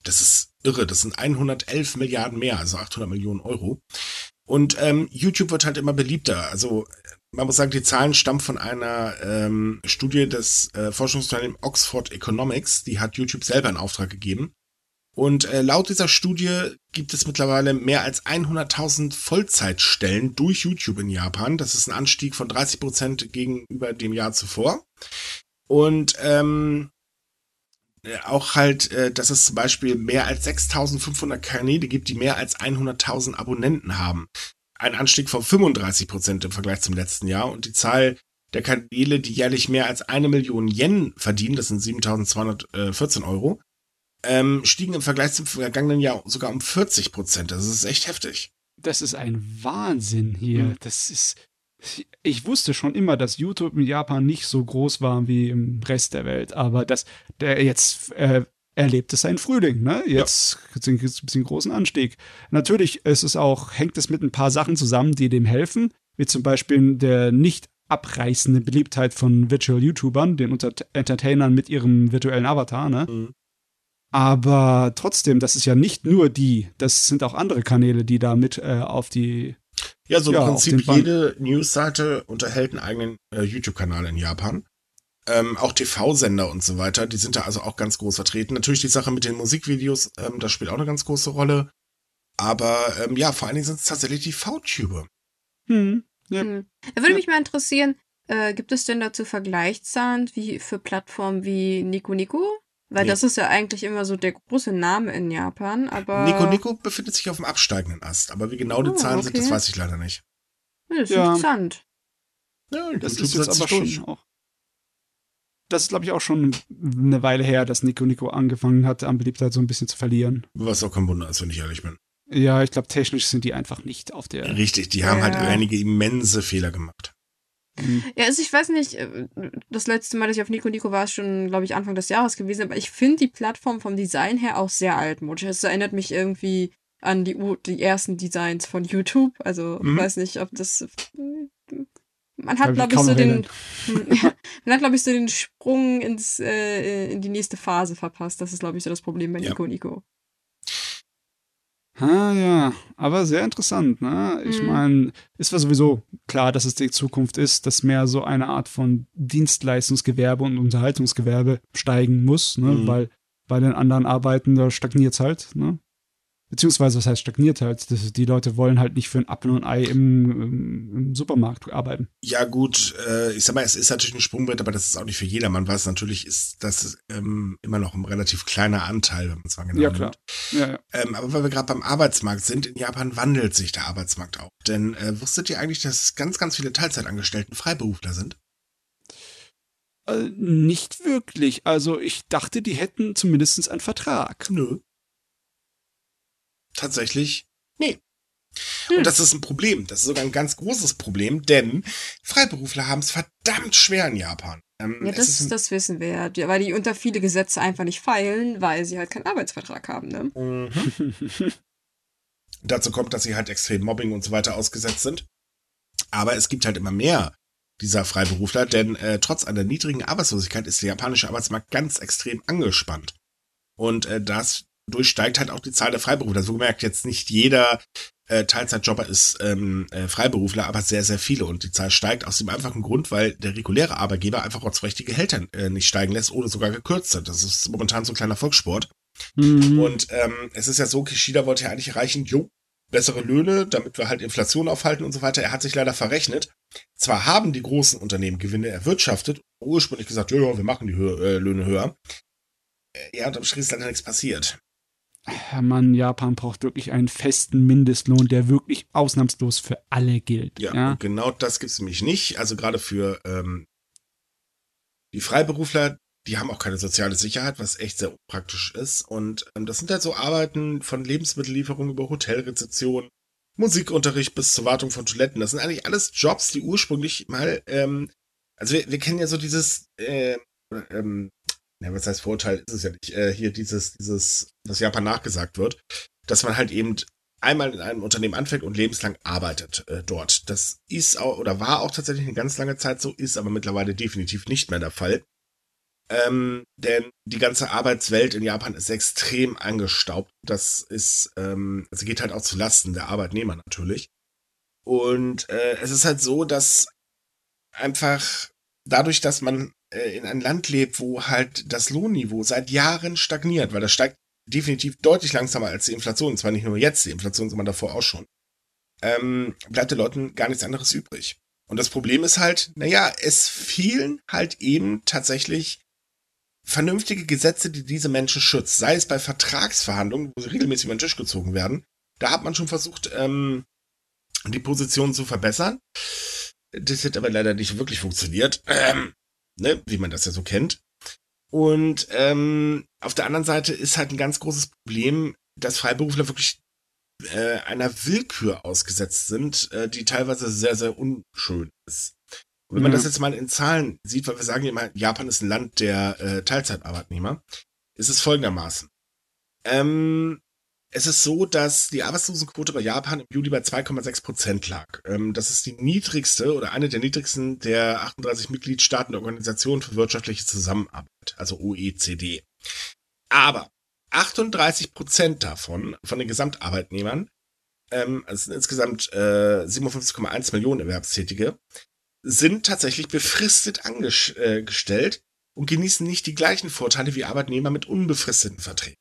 Das ist irre. Das sind 111 Milliarden mehr, also 800 Millionen Euro. Und ähm, YouTube wird halt immer beliebter. Also man muss sagen, die Zahlen stammen von einer ähm, Studie des äh, Forschungsunternehmens Oxford Economics. Die hat YouTube selber in Auftrag gegeben. Und äh, laut dieser Studie gibt es mittlerweile mehr als 100.000 Vollzeitstellen durch YouTube in Japan. Das ist ein Anstieg von 30 Prozent gegenüber dem Jahr zuvor. Und ähm, äh, auch halt, äh, dass es zum Beispiel mehr als 6.500 Kanäle gibt, die mehr als 100.000 Abonnenten haben ein Anstieg von 35 Prozent im Vergleich zum letzten Jahr und die Zahl der Kanäle, die jährlich mehr als eine Million Yen verdienen, das sind 7.214 Euro, ähm, stiegen im Vergleich zum vergangenen Jahr sogar um 40 Prozent. Das ist echt heftig. Das ist ein Wahnsinn hier. Mhm. Das ist. Ich wusste schon immer, dass YouTube in Japan nicht so groß war wie im Rest der Welt, aber dass der jetzt äh, erlebt es seinen Frühling. Ne? Jetzt ja. gibt es ein bisschen großen Anstieg. Natürlich ist es auch, hängt es mit ein paar Sachen zusammen, die dem helfen, wie zum Beispiel der nicht abreißende Beliebtheit von Virtual YouTubern, den Unter Entertainern mit ihrem virtuellen Avatar. Ne? Mhm. Aber trotzdem, das ist ja nicht nur die, das sind auch andere Kanäle, die da mit äh, auf die ja, so im ja, Prinzip jede Newsseite unterhält einen eigenen äh, YouTube-Kanal in Japan. Ähm, auch TV-Sender und so weiter, die sind da also auch ganz groß vertreten. Natürlich die Sache mit den Musikvideos, ähm, das spielt auch eine ganz große Rolle. Aber ähm, ja, vor allen Dingen sind es tatsächlich die V-Tube. Hm. Ja. Hm. Da würde mich mal interessieren, Äh, gibt es denn dazu Vergleichszahlen wie für Plattformen wie Nico Nico? Weil Nee. das ist ja eigentlich immer so der große Name in Japan, aber. Nico Nico befindet sich auf dem absteigenden Ast, aber wie genau die Oh, Zahlen sind, das okay. weiß ich leider nicht. Ja, das ist Ja. interessant. Ja, Das YouTube ist jetzt aber schon auch. Das ist, glaube ich, auch schon eine Weile her, dass Nico Nico angefangen hat, an Beliebtheit so ein bisschen zu verlieren. Was auch kein Wunder ist, wenn ich ehrlich bin. Ja, ich glaube, technisch sind die einfach nicht auf der. Richtig, die haben halt Ja. einige immense Fehler gemacht. Hm. Ja, also ich weiß nicht, äh, das letzte Mal, dass ich auf Nico Nico war, ist schon, glaube ich, Anfang des Jahres gewesen, aber ich finde die Plattform vom Design her auch sehr altmodisch. Es erinnert mich irgendwie an die, die ersten Designs von YouTube. Also, Mhm. weiß nicht, ob das. Man hat, glaube ich, so den. man hat, glaube ich, so den Sprung ins, äh, in die nächste Phase verpasst. Das ist, glaube ich, so das Problem bei Ja. Nico Nico. Ah ja, aber sehr interessant, ne? Ich Mhm. meine, ist ja sowieso klar, dass es die Zukunft ist, dass mehr so eine Art von Dienstleistungsgewerbe und Unterhaltungsgewerbe steigen muss, ne? Mhm. Weil bei den anderen Arbeiten, da stagniert halt, ne? Beziehungsweise, was heißt stagniert halt? Das, die Leute wollen halt nicht für ein Apfel und Ei im, im, im Supermarkt arbeiten. Ja, gut, äh, ich sag mal, es ist natürlich ein Sprungbrett, aber das ist auch nicht für jedermann, es natürlich ist, das ähm, immer noch ein relativ kleiner Anteil, wenn man es mal genau Ja, klar. Ja, ja. Ähm, aber weil wir gerade beim Arbeitsmarkt sind, in Japan wandelt sich der Arbeitsmarkt auch. Denn äh, wusstet ihr eigentlich, dass ganz, ganz viele Teilzeitangestellten Freiberufler sind? Äh, nicht wirklich. Also ich dachte, die hätten zumindest einen Vertrag. Nö. Tatsächlich, nee. Hm. Und das ist ein Problem. Das ist sogar ein ganz großes Problem, denn Freiberufler haben es verdammt schwer in Japan. Ähm, Ja, das, das wissen wir ja. Weil die unter viele Gesetze einfach nicht feilen, weil sie halt keinen Arbeitsvertrag haben, ne? Mhm. Dazu kommt, dass sie halt extrem Mobbing und so weiter ausgesetzt sind. Aber es gibt halt immer mehr dieser Freiberufler, denn äh, trotz einer niedrigen Arbeitslosigkeit ist der japanische Arbeitsmarkt ganz extrem angespannt. Und äh, das durchsteigt halt auch die Zahl der Freiberufler. So gemerkt, jetzt nicht jeder äh, Teilzeitjobber ist ähm, äh, Freiberufler, aber sehr, sehr viele. Und die Zahl steigt aus dem einfachen Grund, weil der reguläre Arbeitgeber einfach Recht die Gehälter äh, nicht steigen lässt oder sogar gekürzt sind. Das ist momentan so ein kleiner Volkssport. Mhm. Und ähm, es ist ja so, Kishida wollte ja eigentlich erreichen, jo, bessere Löhne, damit wir halt Inflation aufhalten und so weiter. Er hat sich leider verrechnet. Zwar haben die großen Unternehmen Gewinne erwirtschaftet, ursprünglich gesagt, ja, wir machen die Hö äh, Löhne höher. Äh, ja, unterm Strich ist leider nichts passiert. Mann, Japan braucht wirklich einen festen Mindestlohn, der wirklich ausnahmslos für alle gilt. Ja, Ja, genau das gibt's nämlich nicht. Also gerade für ähm, die Freiberufler, die haben auch keine soziale Sicherheit, was echt sehr unpraktisch ist. Und ähm, das sind halt so Arbeiten von Lebensmittellieferung über Hotelrezeption, Musikunterricht bis zur Wartung von Toiletten. Das sind eigentlich alles Jobs, die ursprünglich mal, ähm, also wir, wir kennen ja so dieses, äh, ähm, ja, was heißt Vorteil, ist es ja nicht, äh, hier dieses, dieses, was Japan nachgesagt wird, dass man halt eben einmal in einem Unternehmen anfängt und lebenslang arbeitet äh, dort. Das ist auch oder war auch tatsächlich eine ganz lange Zeit so, ist aber mittlerweile definitiv nicht mehr der Fall. Ähm, denn die ganze Arbeitswelt in Japan ist extrem angestaubt. Das ist, ähm, also geht halt auch zu Lasten der Arbeitnehmer natürlich. Und äh, es ist halt so, dass einfach dadurch, dass man in einem Land lebt, wo halt das Lohnniveau seit Jahren stagniert, weil das steigt definitiv deutlich langsamer als die Inflation. Und zwar nicht nur jetzt, die Inflation immer davor auch schon. Ähm, bleibt den Leuten gar nichts anderes übrig. Und das Problem ist halt, naja, es fehlen halt eben tatsächlich vernünftige Gesetze, die diese Menschen schützt. Sei es bei Vertragsverhandlungen, wo sie regelmäßig über den Tisch gezogen werden. Da hat man schon versucht, ähm, die Position zu verbessern. Das hat aber leider nicht wirklich funktioniert, ähm, ne, wie man das ja so kennt. Und ähm, auf der anderen Seite ist halt ein ganz großes Problem, dass Freiberufler wirklich äh, einer Willkür ausgesetzt sind, äh, die teilweise sehr, sehr unschön ist. Und wenn man das jetzt mal in Zahlen sieht, weil wir sagen immer, Japan ist ein Land der äh, Teilzeitarbeitnehmer, ist es folgendermaßen. Ähm, es ist so, dass die Arbeitslosenquote bei Japan im Juli bei 2,6 Prozent lag. Ähm, das ist die niedrigste oder eine der niedrigsten der 38 Mitgliedstaaten der Organisation für wirtschaftliche Zusammenarbeit, also OECD. Aber 38 Prozent davon, von den Gesamtarbeitnehmern, ähm, also insgesamt äh, 57,1 Millionen Erwerbstätige, sind tatsächlich befristet angestellt und genießen nicht die gleichen Vorteile wie Arbeitnehmer mit unbefristeten Verträgen.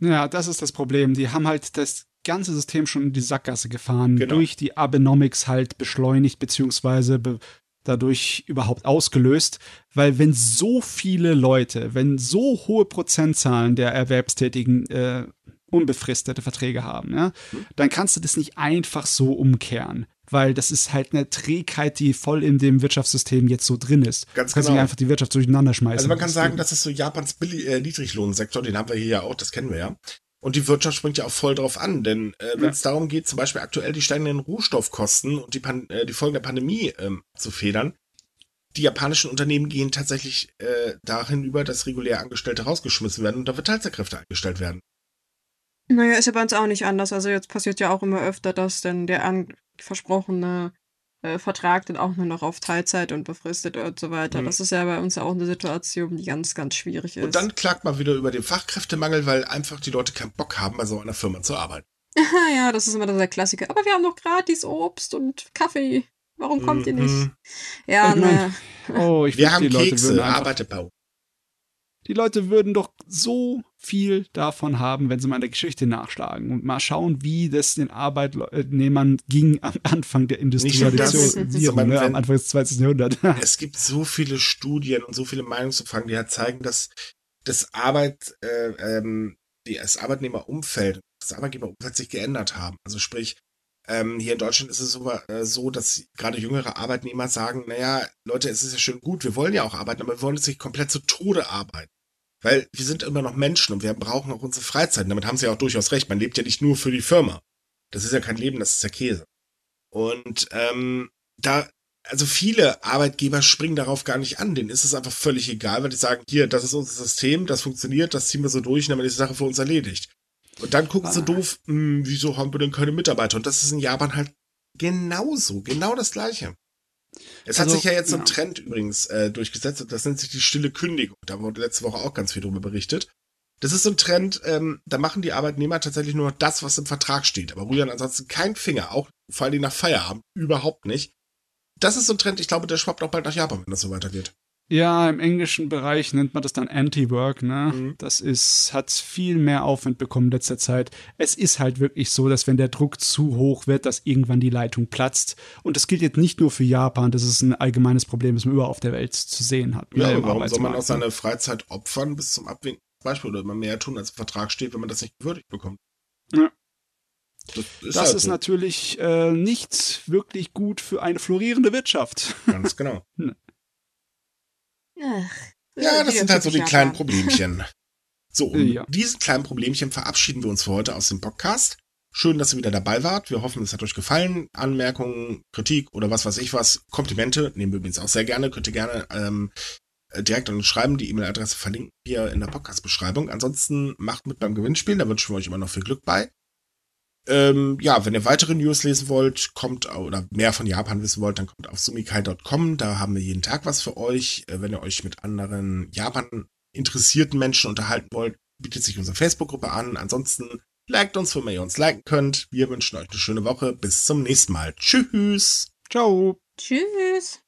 Ja, das ist das Problem. Die haben halt das ganze System schon in die Sackgasse gefahren, Genau. durch die Abenomics halt beschleunigt, beziehungsweise be dadurch überhaupt ausgelöst, weil wenn so viele Leute, wenn so hohe Prozentzahlen der Erwerbstätigen äh, unbefristete Verträge haben, ja, dann kannst du das nicht einfach so umkehren. Weil das ist halt eine Trägheit, die voll in dem Wirtschaftssystem jetzt so drin ist. Ganz du genau. nicht einfach die Wirtschaft durcheinander schmeißen. Also man kann sagen, das ist so Japans Billi äh, Niedriglohnsektor, den haben wir hier ja auch, das kennen wir ja. Und die Wirtschaft springt ja auch voll drauf an, denn äh, wenn es darum geht, zum Beispiel aktuell die steigenden Rohstoffkosten und die, Pan äh, die Folgen der Pandemie ähm, zu federn, die japanischen Unternehmen gehen tatsächlich äh, dahin über, dass regulär Angestellte rausgeschmissen werden und dafür Teilzeitkräfte eingestellt werden. Naja, ist ja bei uns auch nicht anders. Also jetzt passiert ja auch immer öfter, dass dann der an versprochene äh, Vertrag dann auch nur noch auf Teilzeit und befristet und so weiter. Mhm. Das ist ja bei uns auch eine Situation, die ganz, ganz schwierig ist. Und dann klagt man wieder über den Fachkräftemangel, weil einfach die Leute keinen Bock haben, bei so einer Firma zu arbeiten. ja, das ist immer der Klassiker. Aber wir haben noch gratis Obst und Kaffee. Warum kommt ihr nicht? Mhm. Ja, Ich mein, naja. Oh, ich Wir haben die Leute Kekse, einfach, Arbeiterbau. Die Leute würden doch so viel davon haben, wenn sie mal in der Geschichte nachschlagen und mal schauen, wie das den Arbeitnehmern ging am Anfang der Industrialisierung, ne, am Anfang des 20. Jahrhunderts. Es gibt so viele Studien und so viele Meinungsumfragen, die halt zeigen, dass das Arbeit, äh, ähm, das Arbeitnehmerumfeld, das Arbeitgeberumfeld sich geändert haben. Also sprich, ähm, hier in Deutschland ist es so, äh, so, dass gerade jüngere Arbeitnehmer sagen, naja, Leute, es ist ja schön gut, wir wollen ja auch arbeiten, aber wir wollen jetzt nicht komplett zu Tode arbeiten. Weil wir sind immer noch Menschen und wir brauchen auch unsere Freizeit. Und damit haben sie ja auch durchaus recht. Man lebt ja nicht nur für die Firma. Das ist ja kein Leben, das ist ja Käse. Und ähm, da, also viele Arbeitgeber springen darauf gar nicht an. Denen ist es einfach völlig egal, weil die sagen, hier, das ist unser System, das funktioniert, das ziehen wir so durch und dann ist die Sache für uns erledigt. Und dann gucken sie Ah. doof, hm, wieso haben wir denn keine Mitarbeiter? Und das ist in Japan halt genauso, genau das Gleiche. Es hat Also, sich ja jetzt so ein ja. Trend übrigens äh, durchgesetzt und das nennt sich die stille Kündigung. Da wurde letzte Woche auch ganz viel drüber berichtet. Das ist so ein Trend, ähm, da machen die Arbeitnehmer tatsächlich nur noch das, was im Vertrag steht, aber rühren ansonsten keinen Finger, auch vor allem nach Feierabend, überhaupt nicht. Das ist so ein Trend, ich glaube, der schwappt auch bald nach Japan, wenn das so weitergeht. Ja, im englischen Bereich nennt man das dann Anti-Work, ne? Mhm. Das ist, hat viel mehr Aufwind bekommen in letzter Zeit. Es ist halt wirklich so, dass wenn der Druck zu hoch wird, dass irgendwann die Leitung platzt. Und das gilt jetzt nicht nur für Japan, das ist ein allgemeines Problem, das man überall auf der Welt zu sehen hat. Ja, ne, im aber warum soll man auch ne? seine Freizeit opfern bis zum Abwinken Beispiel oder immer mehr tun, als im Vertrag steht, wenn man das nicht gewürdigt bekommt? Ja. Das ist, Das halt ist so. natürlich äh, nicht wirklich gut für eine florierende Wirtschaft. ganz genau. Ach, Ja, das sind halt so die kleinen. Problemchen. So, und Ja. diesen kleinen Problemchen verabschieden wir uns für heute aus dem Podcast. Schön, dass ihr wieder dabei wart. Wir hoffen, es hat euch gefallen. Anmerkungen, Kritik oder was weiß ich was, Komplimente nehmen wir übrigens auch sehr gerne. Könnt ihr gerne ähm, äh, direkt an uns schreiben. Die E-Mail-Adresse verlinken wir in der Podcast-Beschreibung. Ansonsten macht mit beim Gewinnspiel. Da wünschen wir euch immer noch viel Glück bei. Ähm, ja, wenn ihr weitere News lesen wollt, kommt oder mehr von Japan wissen wollt, dann kommt auf sumikai.com. Da haben wir jeden Tag was für euch. Äh, wenn ihr euch mit anderen Japan interessierten Menschen unterhalten wollt, bietet sich unsere Facebook-Gruppe an. Ansonsten liked uns, wenn ihr uns liken könnt. Wir wünschen euch eine schöne Woche. Bis zum nächsten Mal. Tschüss. Ciao. Tschüss.